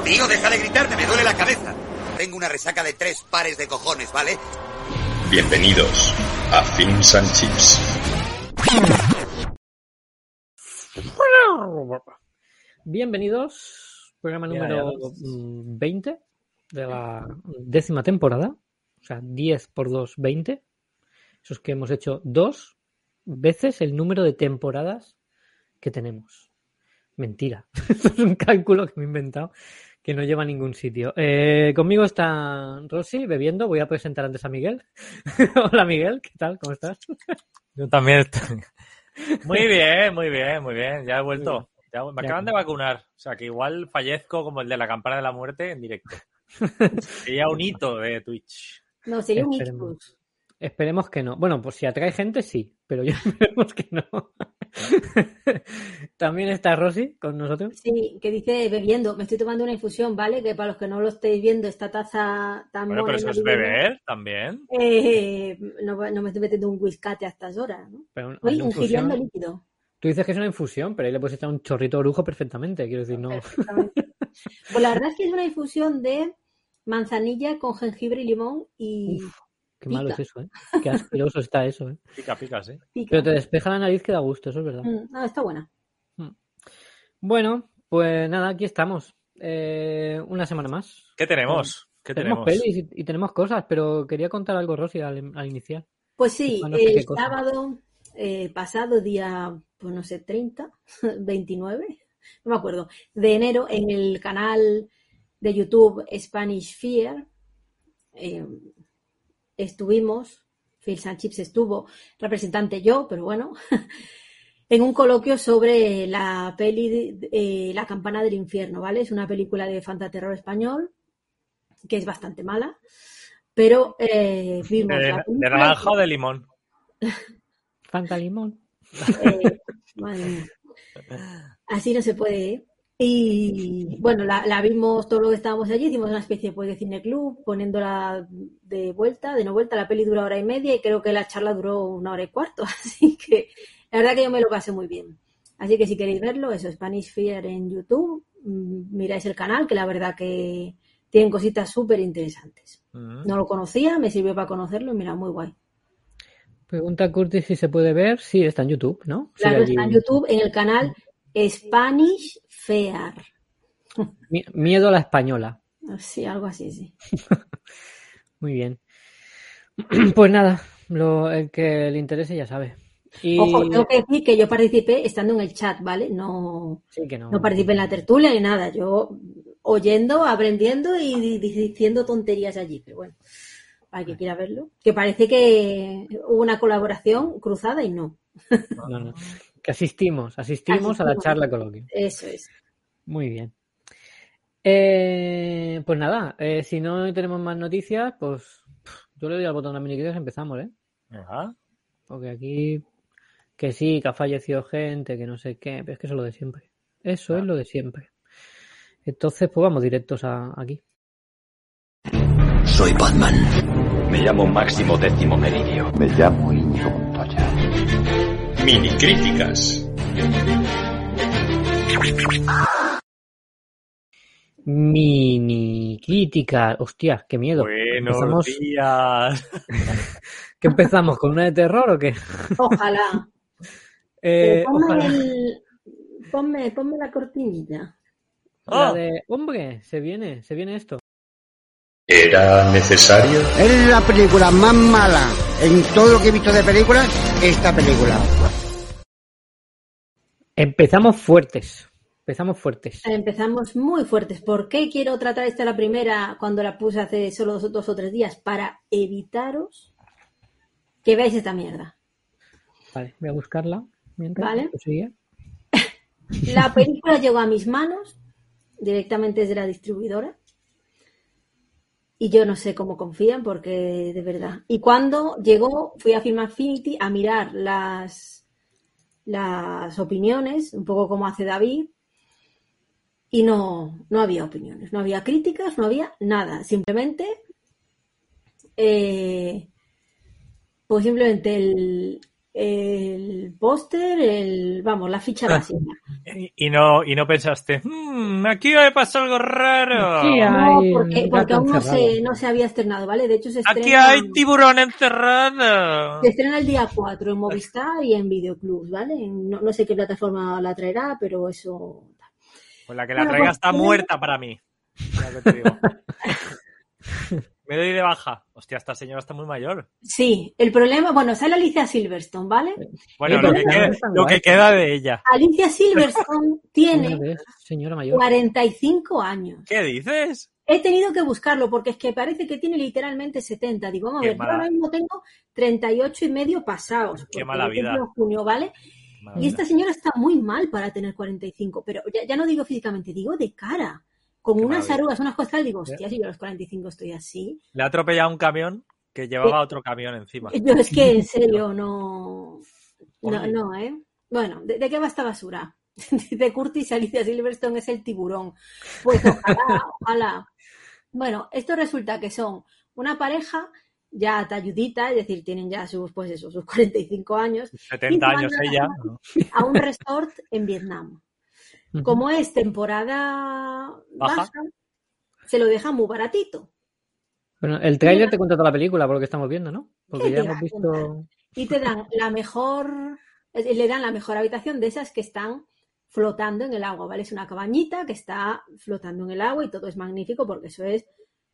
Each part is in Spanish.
Tío, deja de gritarme, me duele la cabeza. Tengo una resaca de tres pares de cojones, ¿vale? Bienvenidos a Films and Chips. Bienvenidos, programa número ya. mm, 20 de la décima temporada. O sea, 10 por 2, 20. Eso es que hemos hecho dos veces el número de temporadas que tenemos. Mentira. Esto es un cálculo que me he inventado que no lleva a ningún sitio. Eh, conmigo está Rosy bebiendo. Voy a presentar antes a Miguel. Hola Miguel, ¿qué tal? ¿Cómo estás? Yo también estoy. Muy bien, muy bien, muy bien. Ya he vuelto. Ya- me Ya. acaban de vacunar. O sea que igual fallezco como el de la campana de la muerte en directo. Sería un hito de Twitch. No, sería un Esperemos. ictus. Esperemos que no. Bueno, pues si atrae gente, sí, pero ya esperemos que no. También está Rosy con nosotros. Sí, que dice bebiendo. Me estoy tomando una infusión, ¿vale? Que para los que no lo estéis viendo, esta taza tan Bueno, pero eso es beber también. eh, no, me estoy metiendo un whiskate a estas horas, ¿no? Pero ingiriendo infusión- líquido. Tú dices que es una infusión, pero ahí le puedes echar un chorrito de orujo perfectamente. Quiero decir, no. Pues la verdad es que es una infusión de manzanilla con jengibre y limón y Uf, qué malo es eso, ¿eh? Qué asqueroso está eso, ¿eh? Pica, pica, sí. pica. Pero te despeja la nariz que da gusto, eso es verdad. Mm, no, está buena. Bueno, pues nada, aquí estamos. Eh, una semana más. ¿Qué tenemos? ¿Qué tenemos, tenemos? pelis y, y tenemos cosas, pero quería contar algo, Rosy, al, al iniciar. Pues sí, no sé qué el sábado eh, pasado, día, pues no sé, 30, 29, no me acuerdo, de enero, en el canal de YouTube Spanish Fear, eh, estuvimos, Phil Sanchips estuvo, representante yo, pero bueno, en un coloquio sobre la peli de- eh, La campana del infierno, ¿vale? Es una película de fantaterror español que es bastante mala, pero eh, vimos ¿De, la de naranja o de limón? Fanta limón. Eh, madre mía. Así no se puede. ¿eh? Y bueno, la, la vimos todo lo que estábamos allí, hicimos una especie pues, de cineclub, poniéndola de vuelta, de no vuelta, la peli dura hora y media y creo que la charla duró una hora y cuarto, así que la verdad que yo me lo pasé muy bien. Así que si queréis verlo, eso, Spanish Fear en YouTube, mm, miráis el canal, que la verdad que tienen cositas súper interesantes. Mm. No lo conocía, me sirvió para conocerlo y mira, muy guay. Pregunta Curtis si se puede ver. Sí, está en YouTube, ¿no? Sí, Claro, allí- está en YouTube en el canal Spanish Fear. Mi- Miedo a la española. Sí, algo así, sí. Muy bien. Pues nada, lo, el que le interese ya sabe. Y... Ojo, tengo que decir que yo participé estando en el chat, ¿vale? No, Sí, que no. no participé en la tertulia ni nada. Yo oyendo, aprendiendo y di- di- diciendo tonterías allí. Pero bueno, para que quiera verlo. Que parece que hubo una colaboración cruzada y no. No, no. Que asistimos, asistimos a la charla coloquio. Eso es. Muy bien. Eh, pues nada, eh, si no tenemos más noticias, pues yo le doy al botón a mini y empezamos, ¿eh? Ajá. Porque aquí que sí, que ha fallecido gente, que no sé qué, pero es que eso es lo de siempre. Eso es lo de siempre. Entonces, pues vamos directos a aquí. Soy Batman. Me llamo Máximo Décimo Meridio. Me llamo Íñigo Montoya. Mini críticas. Mini crítica. Hostia, qué miedo. Buenos Empezamos- días. ¿Qué empezamos? ¿Con una de terror o qué? Ojalá. Eh, ponme, ojalá. el- ponme, ponme la cortinilla. La Oh. de, hombre, se viene, se viene esto. ¿Era necesario? Es la película más mala en todo lo que he visto de películas, esta película. Empezamos fuertes. Empezamos fuertes. Empezamos muy fuertes. ¿Por qué quiero tratar esta la primera cuando la puse hace solo dos, dos o tres días? Para evitaros que veáis esta mierda. Vale, voy a buscarla. Mientras, Vale. La película llegó a mis manos directamente desde la distribuidora. Y yo no sé cómo confían, porque de verdad. Y cuando llegó, fui a Film Affinity a mirar las, las opiniones, un poco como hace David, y no, no había opiniones, no había críticas, no había nada. Simplemente, eh, pues simplemente el, el póster, el, vamos, la ficha básica. Y, y no, y no pensaste, "Hmm, aquí me pasó algo raro. Sí, No, porque, aún no se, no se había estrenado, ¿vale? De hecho, se Aquí estrena, hay tiburón encerrado. se estrena el día 4 en Movistar y en Videoclub, ¿vale? No, no sé qué plataforma la traerá, pero eso... Pues la que la Bueno, traiga pues, está muerta para mí. Ya que te digo. Me doy de baja. Hostia, esta señora está muy mayor. Sí, el problema, bueno, sale Alicia Silverstone, ¿vale? Bueno, lo, que queda, lo que de ella. Alicia Silverstone tiene vez, señora mayor. 45 años. ¿Qué dices? He tenido que buscarlo porque es que parece que tiene literalmente 70. Digo, vamos a ver, yo ahora mismo tengo 38 y medio pasados. Qué mala vida. en junio, ¿vale? Y esta señora está muy mal para tener 45, pero ya, ya no digo físicamente, digo de cara. Con Qué unas maravilla. arrugas, unas cosas, digo, hostia, si yo a los 45 estoy así. Le ha atropellado un camión que llevaba otro camión encima. Yo es que en serio no. No, ¿eh? Bueno, ¿de, de qué va esta basura? De Curtis y Alicia Silverstone es el tiburón. Pues ojalá, ojalá. Bueno, esto resulta que son una pareja ya talludita, es decir, tienen ya sus, pues eso, sus 45 años, 70 años ella. a un resort en Vietnam. Como es temporada Baja. baja, se lo deja muy baratito. Bueno, el tráiler te cuenta toda la película, por lo que estamos viendo, ¿no? Porque ¿Qué ya hemos visto. y te dan la mejor, le dan la mejor habitación de esas que están flotando en el agua, ¿vale? Es una cabañita que está flotando en el agua y todo es magnífico porque eso es,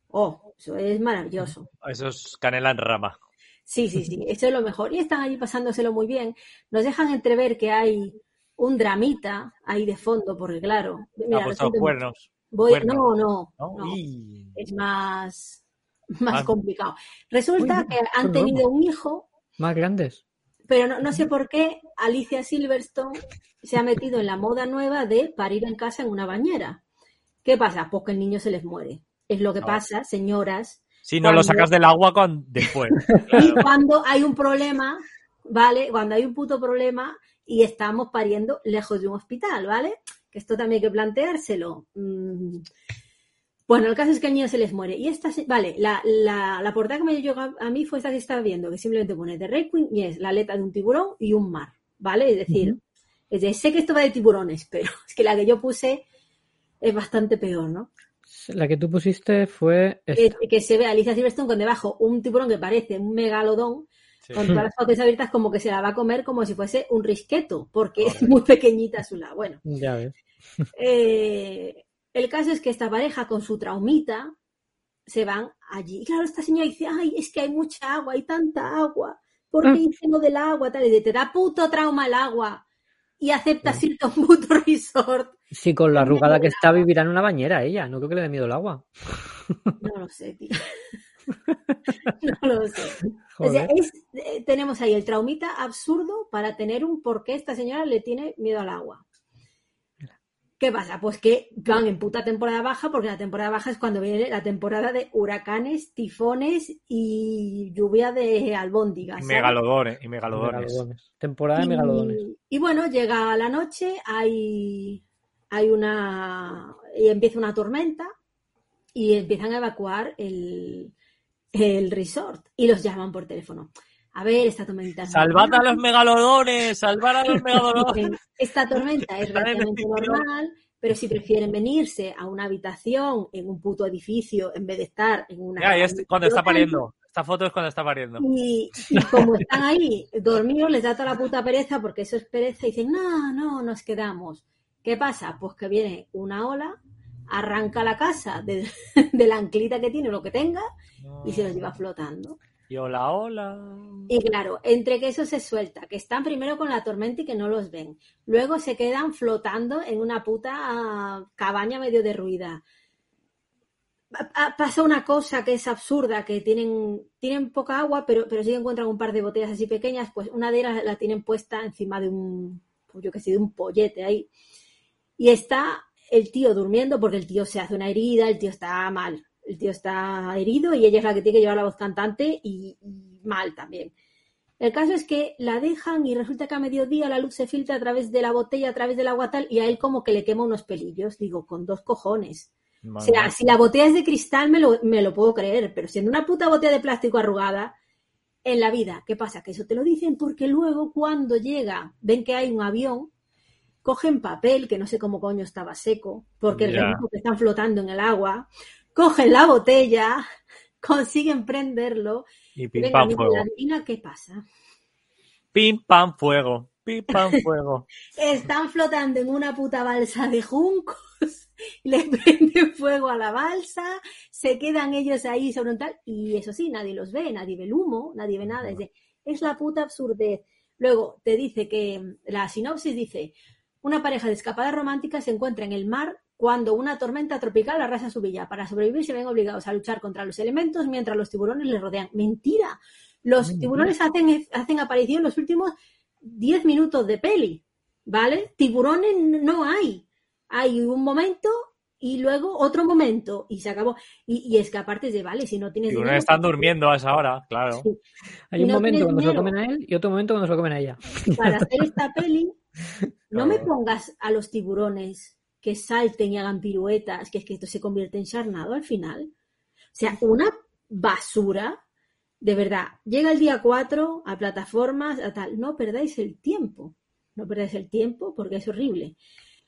oh, eso es maravilloso. Eso es canela en rama. Sí, sí, sí, eso es lo mejor. Y están allí pasándoselo muy bien. Nos dejan entrever que hay un dramita ahí de fondo, porque claro, mira, cuernos. Voy, cuernos, no, no, ¿no? no, Y- es más, más complicado. Resulta Uy, que han tenido un hijo Más grandes. Pero no, no sé por qué Alicia Silverstone se ha metido en la moda nueva de parir en casa en una bañera. ¿Qué pasa? Pues que el niño se les muere. Es lo que No. pasa, señoras. Si no lo sacas del agua con... después. Y cuando hay un problema, ¿vale? Cuando hay un puto problema y estamos pariendo lejos de un hospital, ¿vale? Que esto también hay que planteárselo. Mm. Bueno, el caso es que el niño se les muere. Y esta, vale, la, la, la portada que me llegó a, a mí fue esta que estaba viendo, que simplemente pone The Red Queen y es la aleta de un tiburón y un mar, ¿vale? Es decir, es de- sé que esto va de tiburones, pero es que la que yo puse es bastante peor, ¿no? La que tú pusiste fue Que, esta. que se ve a Alicia Silverstone con debajo un tiburón que parece un megalodón Sí. con todas las fauces abiertas como que se la va a comer como si fuese un risqueto, porque es muy pequeñita a su lado. Bueno, Ya ves. eh, el caso es que esta pareja con su traumita se van allí. Y claro, esta señora dice, ay, es que hay mucha agua, hay tanta agua. ¿Por qué Ah. dice lo del agua? Tal, y dice, te da puto trauma el agua y aceptas irte a un puto resort. Si con la arrugada que está vivirá en una bañera ella. No creo que le dé miedo el agua. No lo sé, tío. No lo sé. O sea, Joder. es- eh, tenemos ahí el traumita absurdo para tener un por qué esta señora le tiene miedo al agua. ¿Qué pasa? Pues que van en puta temporada baja, porque la temporada baja es cuando viene la temporada de huracanes, tifones y lluvia de albóndigas. Y ¿sabes? megalodones. Y megalodones. Megalodones. Temporada de Y- megalodones. Y, bueno, llega la noche, hay, hay una. y empieza una tormenta y empiezan a evacuar el, el resort y los llaman por teléfono. A ver, esta tormenta. ¡Salvad a los megalodones! ¡Salvad a los megalodones! Esta tormenta es relativamente normal, pero si prefieren venirse a una habitación en un puto edificio en vez de estar en una. Ya, es cuando está pariendo. Esta foto es cuando está pariendo. y, y como están ahí dormidos, les da toda la puta pereza, porque eso es pereza, y dicen, no, no, nos quedamos. ¿Qué pasa? Pues que viene una ola, arranca la casa de, de la anclita que tiene o lo que tenga, y se los lleva flotando. Y hola, hola. Y claro, entre que eso se suelta, que están primero con la tormenta y que no los ven, luego se quedan flotando en una puta ah, cabaña medio derruida. Pa- pa- Pasa una cosa que es absurda, que tienen, tienen poca agua, pero, pero sí encuentran un par de botellas así pequeñas, pues una de ellas la tienen puesta encima de un, pues yo que sé, de un pollete ahí. Y está el tío durmiendo porque el tío se hace una herida, el tío está mal, el tío está herido y ella es la que tiene que llevar la voz cantante y, y mal también. El caso es que la dejan y resulta que a mediodía la luz se filtra a través de la botella, a través del agua tal, y a él como que le quema unos pelillos. Digo, con dos cojones. O sea, si la botella es de cristal me lo, me lo puedo creer, pero siendo una puta botella de plástico arrugada, en la vida, ¿qué pasa? Que eso te lo dicen porque luego cuando llega, ven que hay un avión, cogen papel, que no sé cómo coño estaba seco, porque el que están flotando en el agua, cogen la botella, consiguen prenderlo, Y pim venga, pam fuego. adivina qué pasa. Pim pam fuego. Pim pam fuego. Están flotando en una puta balsa de juncos, le prenden fuego a la balsa, se quedan ellos ahí sobre un tal, y eso sí, nadie los ve, nadie ve el humo, nadie ve nada. Es, de- es la puta absurdez. Luego te dice que la sinopsis dice: una pareja de escapada romántica se encuentra en el mar cuando una tormenta tropical arrasa su villa. Para sobrevivir se ven obligados a luchar contra los elementos mientras los tiburones les rodean. Mentira. Los Mentira. tiburones hacen, hacen aparición en los últimos 10 minutos de peli, ¿vale? Tiburones no hay. Hay un momento y luego otro momento y se acabó. Y, y es que aparte de, vale, si no tienes uno dinero, están durmiendo a esa hora, claro. Sí. Hay Y un no momento cuando se lo comen a él y otro momento cuando se lo comen a ella. para hacer esta peli, no me pongas a los tiburones que salten y hagan piruetas, que es que esto se convierte en charnado al final. O sea, una basura, de verdad. Llega el día 4 a plataformas, a tal. No perdáis el tiempo. No perdáis el tiempo porque es horrible.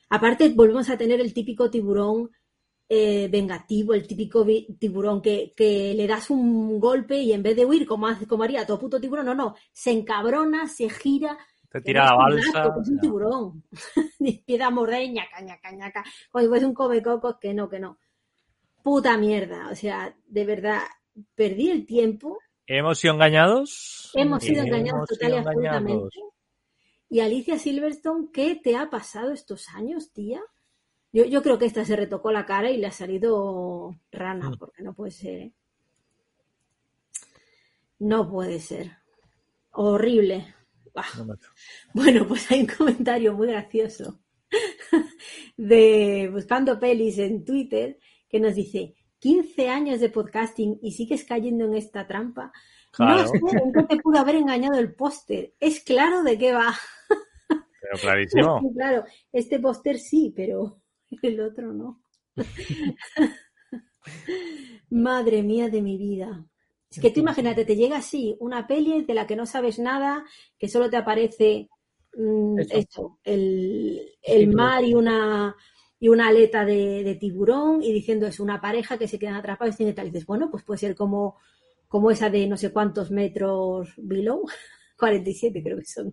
Aparte, volvemos a tener el típico tiburón eh, vengativo, el típico tiburón que, que le das un golpe y en vez de huir como, como haría todo puto tiburón, no, no, se encabrona, se gira, Te tira la un balsa. es un ya. tiburón. Y empieza a morder, ñaca, ñaca, ñaca. Como si fuese un come cocos, que no, que no. Puta mierda. O sea, de verdad, perdí el tiempo. ¿Hemos sido engañados? Hemos sido engañados total y absolutamente. Y Alicia Silverstone, ¿qué te ha pasado estos años, tía? Yo, yo creo que esta se retocó la cara y le ha salido rana, Mm. porque no puede ser. ¿eh? No puede ser. Horrible. Macho. Bueno, pues hay un comentario muy gracioso de Buscando Pelis en Twitter que nos dice 15 años de podcasting y sigues cayendo en esta trampa. Claro. No sé en qué te pudo haber engañado el póster. Es claro de qué va. Pero clarísimo. Sí, claro, este póster sí, pero el otro no. Madre mía de mi vida. Es que tú imagínate, te llega así una peli de la que no sabes nada, que solo te aparece mm, el, el mar y una y una aleta de, de tiburón y diciendo es una pareja que se quedan atrapados y tal. Y dices, bueno, pues puede ser como, como esa de no sé cuántos metros below, 47 creo que son,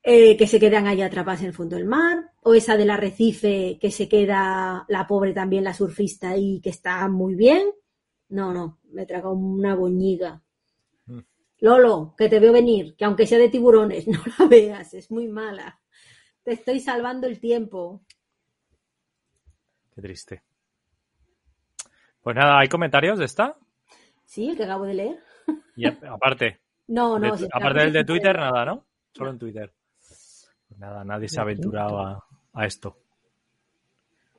eh, que se quedan ahí atrapadas en el fondo del mar, o esa del arrecife que se queda la pobre también, la surfista ahí, que está muy bien. No, no, me traga una boñiga. Mm. Lolo, que te veo venir, que aunque sea de tiburones, no la veas, es muy mala. Te estoy salvando el tiempo. Qué triste. Pues nada, ¿hay comentarios de esta? Sí, el que acabo de leer. Y aparte, No, de- no. sí, aparte del de Twitter, nada, ¿no? Solo en Twitter. Pues nada, nadie se ha aventurado a, a esto.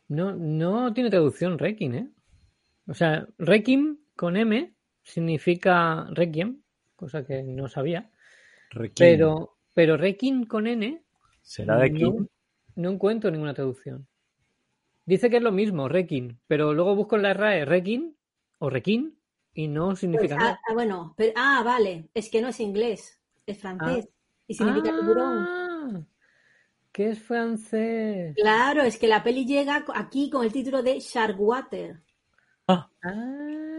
No, no tiene traducción Requiem, ¿eh? O sea, Requiem con M significa Requiem, cosa que no sabía. Requiem. Pero, pero Requiem con N ¿Será de no, no encuentro ninguna traducción. Dice que es lo mismo, Requiem, pero luego busco en la RAE Requiem o Requiem y no Pues, significa ah, nada. ah, bueno, pero, ah, vale, es que no es inglés, es francés. Y significa tiburón. Ah, que es francés. Claro, es que la peli llega aquí con el título de Sharkwater. Ah, Ah.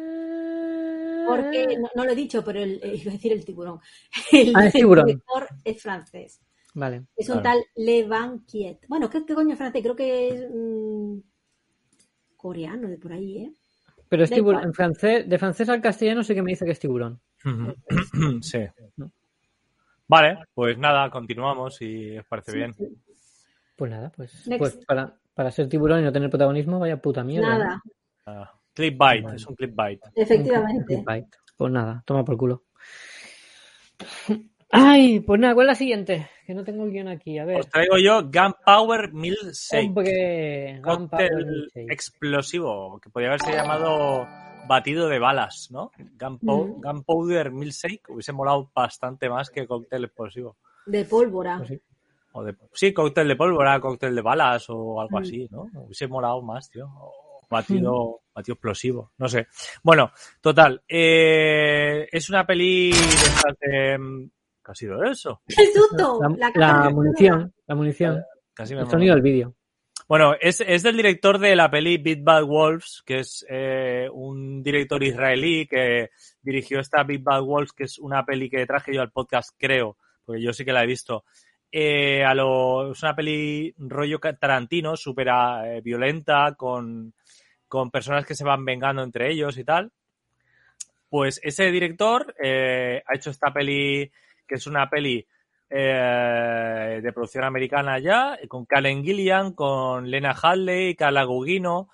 Porque, no, no lo he dicho, pero el, eh, iba a decir el tiburón. El, Ah, es tiburón. director es francés. Vale. Es un Claro. tal Le Banquiet. Bueno, ¿qué, qué coño es francés? Creo que es mm, coreano de por ahí, ¿eh? Pero es tiburón. En francés, de francés al castellano sé que me dice que es tiburón. sí. Vale, pues nada, continuamos si os parece bien. Pues nada, pues, pues para, para ser tiburón y no tener protagonismo, vaya puta mierda. ¿no? Nada, Clickbait, es un clickbait. efectivamente. Pues nada, toma por culo. Ay, pues nada, ¿cuál es la siguiente? Que no tengo el guion aquí, a ver. Os traigo yo Gunpowder Milkshake. Hombre, Gunpowder Cóctel Milkshake. explosivo, que podría haberse llamado batido de balas, ¿no? Gunpow- Mm. Gunpowder Milkshake hubiese molado bastante más que cóctel explosivo. De pólvora. Pues sí. O de, sí, cóctel de pólvora, cóctel de balas o algo Mm. así, ¿no? Hubiese molado más, tío. O batido, batido explosivo, no sé. Bueno, total. eh, es una peli de de... mm, ¿Qué ha sido eso? ¡Qué susto! La, La munición, la munición. Casi me El sonido del vídeo. Bueno, es, es del director de la peli Big Bad Wolves, que es eh, un director israelí que dirigió esta Big Bad Wolves, que es una peli que traje yo al podcast, creo, porque yo sí que la he visto. Eh, a lo, es una peli rollo Tarantino, súper eh, violenta, con, con personas que se van vengando entre ellos y tal. Pues ese director eh, ha hecho esta peli, que es una peli eh, de producción americana ya, con Karen Gillian, con Lena Hadley, Carla Gugino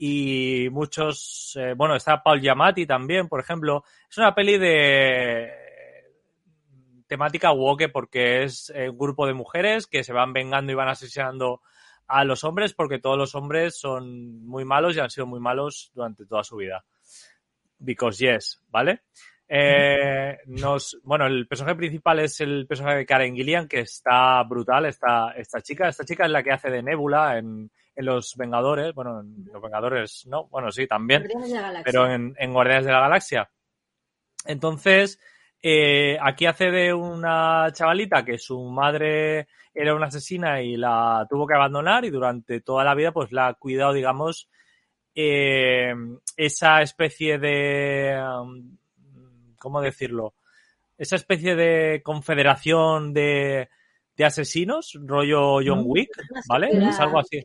y muchos, eh, bueno, está Paul Giamatti también, por ejemplo. Es una peli de temática woke porque es un grupo de mujeres que se van vengando y van asesinando a los hombres porque todos los hombres son muy malos y han sido muy malos durante toda su vida. Because yes, ¿vale? Eh, nos, bueno, el personaje principal es el personaje de Karen Gillian, que está brutal, esta, esta chica. Esta chica es la que hace de Nebula en, en Los Vengadores. Bueno, en Los Vengadores, no, bueno, sí, también Guardianes de la Galaxia. pero en, en Guardianes de la Galaxia. Entonces, eh, aquí hace de una chavalita que su madre era una asesina y la tuvo que abandonar y durante toda la vida pues la ha cuidado, digamos, eh, esa especie de... um, ¿Cómo decirlo? Esa especie de confederación de, de asesinos, rollo John Wick, ¿vale? Es algo así.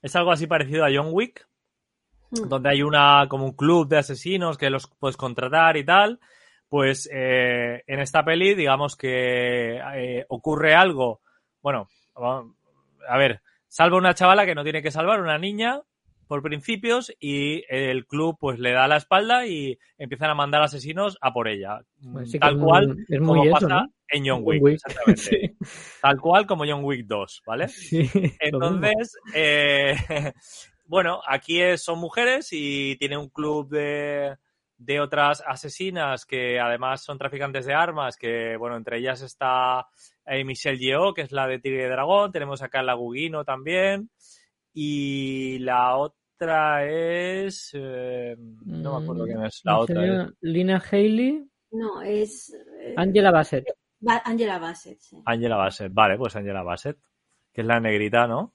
Es algo así parecido a John Wick Mm. donde hay una como un club de asesinos que los puedes contratar y tal, pues eh, en esta peli digamos que eh, ocurre algo, bueno, a ver, salva una chavala que no tiene que salvar, una niña por principios y el club pues le da la espalda y empiezan a mandar asesinos a por ella, Pues tal es muy- cual es muy como eso, pasa ¿no? en John Wick, Wick. exactamente, tal cual como John Wick 2, ¿vale? Sí. Entonces, eh, bueno, aquí son mujeres y tiene un club de, de otras asesinas que además son traficantes de armas, que bueno, entre ellas está eh, Michelle Yeoh, que es la de Tigre y Dragón, tenemos acá la Gugino también, y la otra es... eh, no me acuerdo quién es la Mm, otra. sería ¿eh? Lina Haley, No, es eh, Angela Bassett. Ba- Angela Bassett. sí. Angela Bassett, vale, pues Angela Bassett, que es la negrita, ¿no?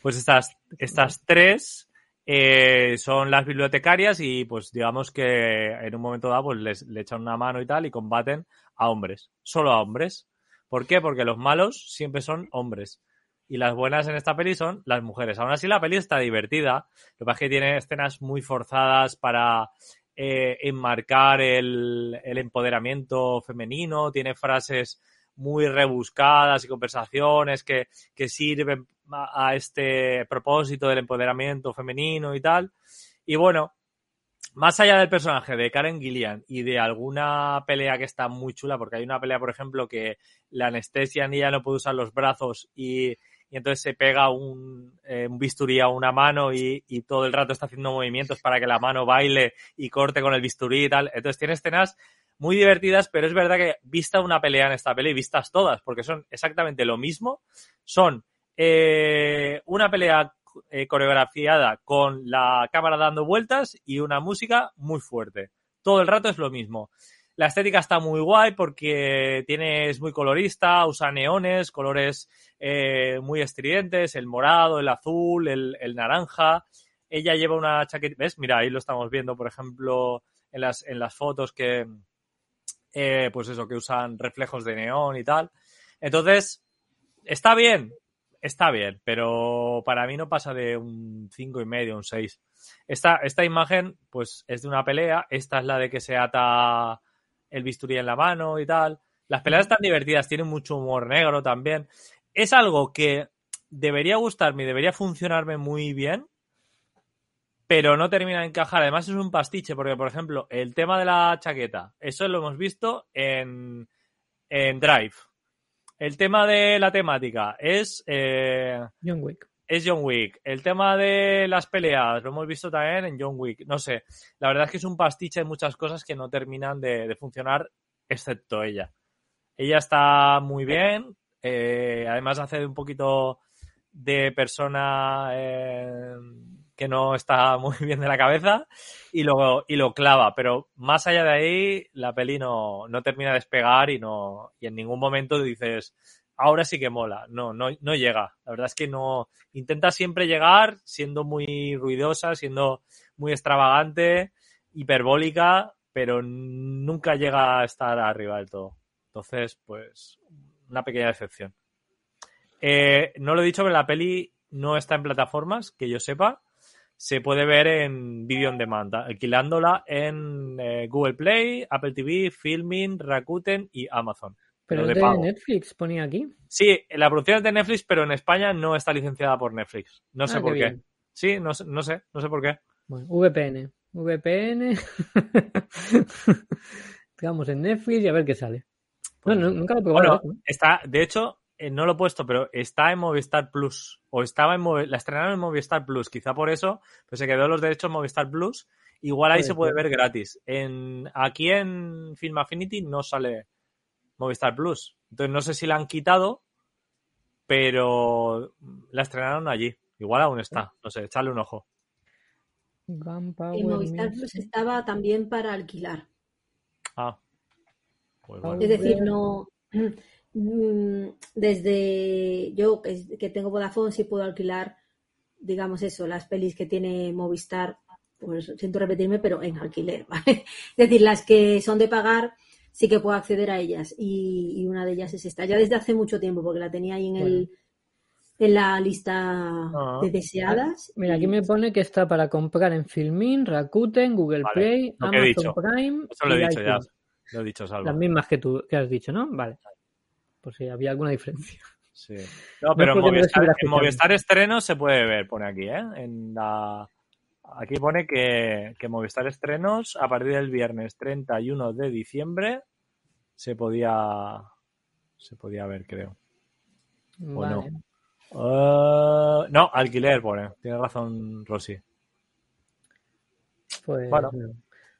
Pues estas, estas tres eh, son las bibliotecarias y pues digamos que en un momento dado pues les, le echan una mano y tal y combaten a hombres, solo a hombres. ¿Por qué? Porque los malos siempre son hombres y las buenas en esta peli son las mujeres. Aún así la peli está divertida, lo que pasa es que tiene escenas muy forzadas para eh, enmarcar el, el empoderamiento femenino, tiene frases muy rebuscadas y conversaciones que, que sirven a, este propósito del empoderamiento femenino y tal. Y bueno, más allá del personaje de Karen Gillian y de alguna pelea que está muy chula, porque hay una pelea, por ejemplo, que la anestesia ni ya no puede usar los brazos y, entonces se pega un, eh, un bisturí a una mano y, y todo el rato está haciendo movimientos para que la mano baile y corte con el bisturí y tal. Entonces tiene escenas muy divertidas, pero es verdad que vista una pelea en esta peli, vistas todas, porque son exactamente lo mismo, son eh, una pelea eh, coreografiada con la cámara dando vueltas y una música muy fuerte. Todo el rato es lo mismo. La estética está muy guay porque tiene, es muy colorista, usa neones, colores eh, muy estridentes, el morado, el azul, el, el naranja. Ella lleva una chaqueta, ¿ves? Mira, ahí lo estamos viendo, por ejemplo, en las, en las fotos que, eh, pues eso, que usan reflejos de neón y tal. Entonces, está bien, está bien, pero para mí no pasa de un cinco y medio, un 6. Esta, esta imagen, pues, es de una pelea. Esta es la de que se ata el bisturí en la mano y tal. Las peleas están divertidas, tienen mucho humor negro también. Es algo que debería gustarme y debería funcionarme muy bien, pero no termina de encajar. Además, es un pastiche, porque, por ejemplo, el tema de la chaqueta, eso lo hemos visto en, en Drive. El tema de la temática es, eh, John Wick. es John Wick. El tema de las peleas lo hemos visto también en John Wick. No sé, la verdad es que es un pastiche de muchas cosas que no terminan de, de funcionar, excepto ella. Ella está muy bien, eh, además hace un poquito de persona eh, que no está muy bien de la cabeza y lo, y lo clava, pero más allá de ahí la peli no, no termina de despegar y, no, y en ningún momento dices, ahora sí que mola. No, no, no llega. La verdad es que no. Intenta siempre llegar siendo muy ruidosa, siendo muy extravagante, hiperbólica, pero nunca llega a estar arriba del todo. Entonces, pues, una pequeña decepción. Eh, no lo he dicho, pero la peli no está en plataformas, que yo sepa. Se puede ver en Video on Demand, alquilándola en eh, Google Play, Apple TV, Filmin, Rakuten y Amazon. Pero es de pago. Netflix, ponía aquí. Sí, la producción es de Netflix, pero en España no está licenciada por Netflix. No sé Ah, por qué bien. Sí, no, sé- no sé, no sé por qué. Bueno, VPN. VPN. Digamos en Netflix y a ver qué sale. No, no, nunca lo he probado. Pues Bueno, ¿eh? está, de hecho, eh, no lo he puesto, pero está en Movistar Plus. O estaba en Movi- la estrenaron en Movistar Plus. Quizá por eso, pues se quedó los derechos en Movistar Plus. Igual ahí se puede ver gratis. En, aquí en Film Affinity no sale Movistar Plus. Entonces no sé si la han quitado, pero la estrenaron allí. Igual aún está. No sé, echarle un ojo. Gunpowder En Movistar. Plus estaba también para alquilar. Ah. Pues Ah, bueno. Es decir, no. Mm, Desde yo, que, tengo Vodafone, sí puedo alquilar, digamos eso, las pelis que tiene Movistar, pues siento repetirme, pero en alquiler, ¿vale? Es decir, las que son de pagar, sí que puedo acceder a ellas. Y, y una de ellas es esta. Ya desde hace mucho tiempo, porque la tenía ahí en el en la lista Ah. de deseadas. Mira, aquí me pone que está para comprar en Filmin, Rakuten, Google Vale, Play, lo que he Amazon dicho. Prime. Eso lo he dicho ya. Lo he dicho, Salva. Las mismas que tú que has dicho, ¿no? Vale. Por si había alguna diferencia. Sí. No, pero en Movistar, en. Movistar Estrenos se puede ver, pone aquí, ¿eh? En la... Aquí pone que, que Movistar Estrenos a partir del viernes 31 de diciembre se podía se podía ver, creo. Vale. no. Eh, no, alquiler pone. Tiene razón Rosy. Pues, Bueno, no.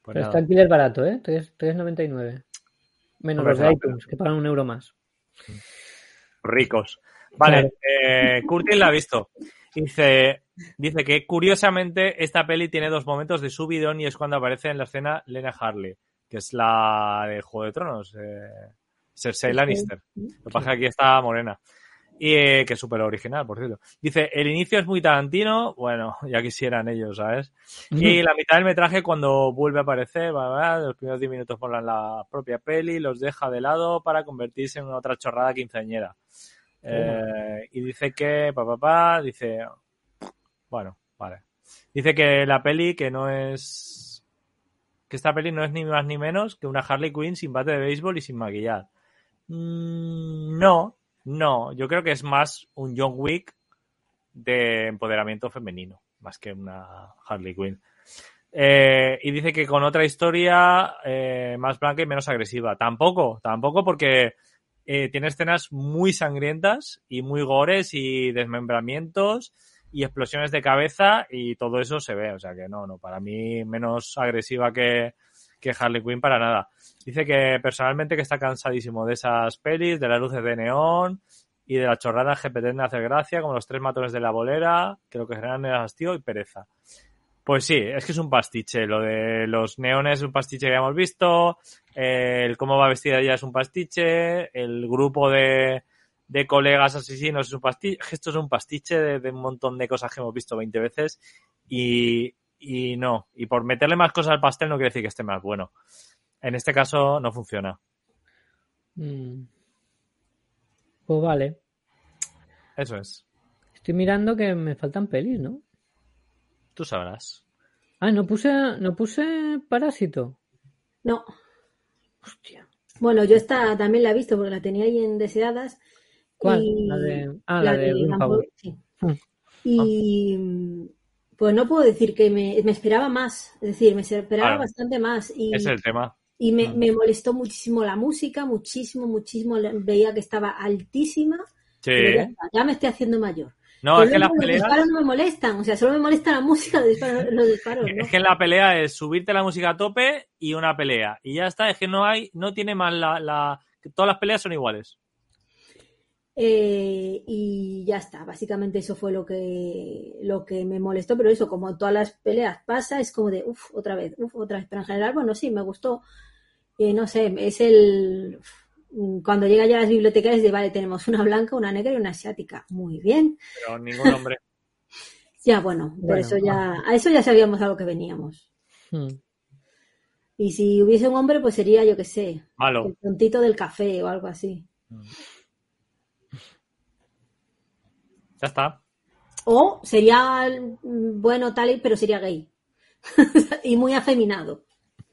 Pues Pero está alquiler barato, ¿eh? 3 3,99. Menos Hombre, los de iTunes, que pagan un euro más. Ricos. Vale, eh, Curtis la ha visto. Dice, dice que curiosamente esta peli tiene dos momentos de subidón y es cuando aparece en la escena Lena Harley, que es la de Juego de Tronos, eh, Cersei Lannister. Lo que pasa es que aquí está morena. Y eh, que es súper original, por cierto. Dice, el inicio es muy Tarantino, bueno, ya quisieran ellos, ¿sabes? Y la mitad del metraje cuando vuelve a aparecer, va, va, los primeros 10 minutos por la propia peli, los deja de lado para convertirse en una otra chorrada quinceañera. Eh, y dice que, pa, pa, pa, dice, bueno, vale. Dice que la peli que no es, que esta peli no es ni más ni menos que una Harley Quinn sin bate de béisbol y sin maquillar. Mm, no, no, yo creo que es más un John Wick de empoderamiento femenino, más que una Harley Quinn. Eh, y dice que con otra historia eh, más blanca y menos agresiva. Tampoco, tampoco porque eh, tiene escenas muy sangrientas y muy gores y desmembramientos y explosiones de cabeza y todo eso se ve. O sea que no, no, para mí menos agresiva que, que Harley Quinn para nada. Dice que personalmente que está cansadísimo de esas pelis, de las luces de neón y de las chorradas que pretenden hacer gracia, como los tres matones de la bolera, que lo que generan es hastío y pereza. Pues sí, es que es un pastiche. Lo de los neones es un pastiche que hemos visto. el cómo va vestida ella es un pastiche. El grupo de, de colegas asesinos es un pastiche. Esto es un pastiche de, de un montón de cosas que hemos visto 20 veces. Y, y no. Y por meterle más cosas al pastel no quiere decir que esté más bueno. En este caso no funciona. Mm. Pues vale. Eso es. Estoy mirando que me faltan pelis, ¿no? Tú sabrás. Ah, no puse, no puse Parásito. No. Hostia. Bueno, yo esta también la he visto porque la tenía ahí en deseadas. ¿Cuál? Y- La de. Ah, la, de sí. Mm. Y mm, pues no puedo decir que me, me esperaba más, es decir, me esperaba bastante más. Y, Es el tema. Y me, Mm. me molestó muchísimo la música, muchísimo, muchísimo. Veía que estaba altísima. Sí. Ya, me estoy haciendo mayor. No, Pero es que las los peleas. disparos no me molestan. O sea, solo me molesta la música, los disparos, los disparos ¿no? Es que en la pelea es subirte la música a tope y una pelea. Y ya está, es que no hay, no tiene más la, la- Todas las peleas son iguales. Eh, y ya está, básicamente eso fue lo que, lo que me molestó, pero eso, como todas las peleas pasa, es como de, uff, otra vez, uff, otra vez. Pero en general, bueno, sí, me gustó. Eh, no sé, es el. uf, Cuando llega ya a las bibliotecas, de vale, tenemos una blanca, una negra y una asiática. Muy bien. Pero ningún hombre. Ya, bueno, por Bueno, eso ya, a eso ya sabíamos a lo que veníamos. Hmm. Y si hubiese un hombre, pues sería, yo qué sé, Malo. el tontito del café o algo así. Ya está. O sería mm, bueno tal, y- pero sería gay. y muy afeminado.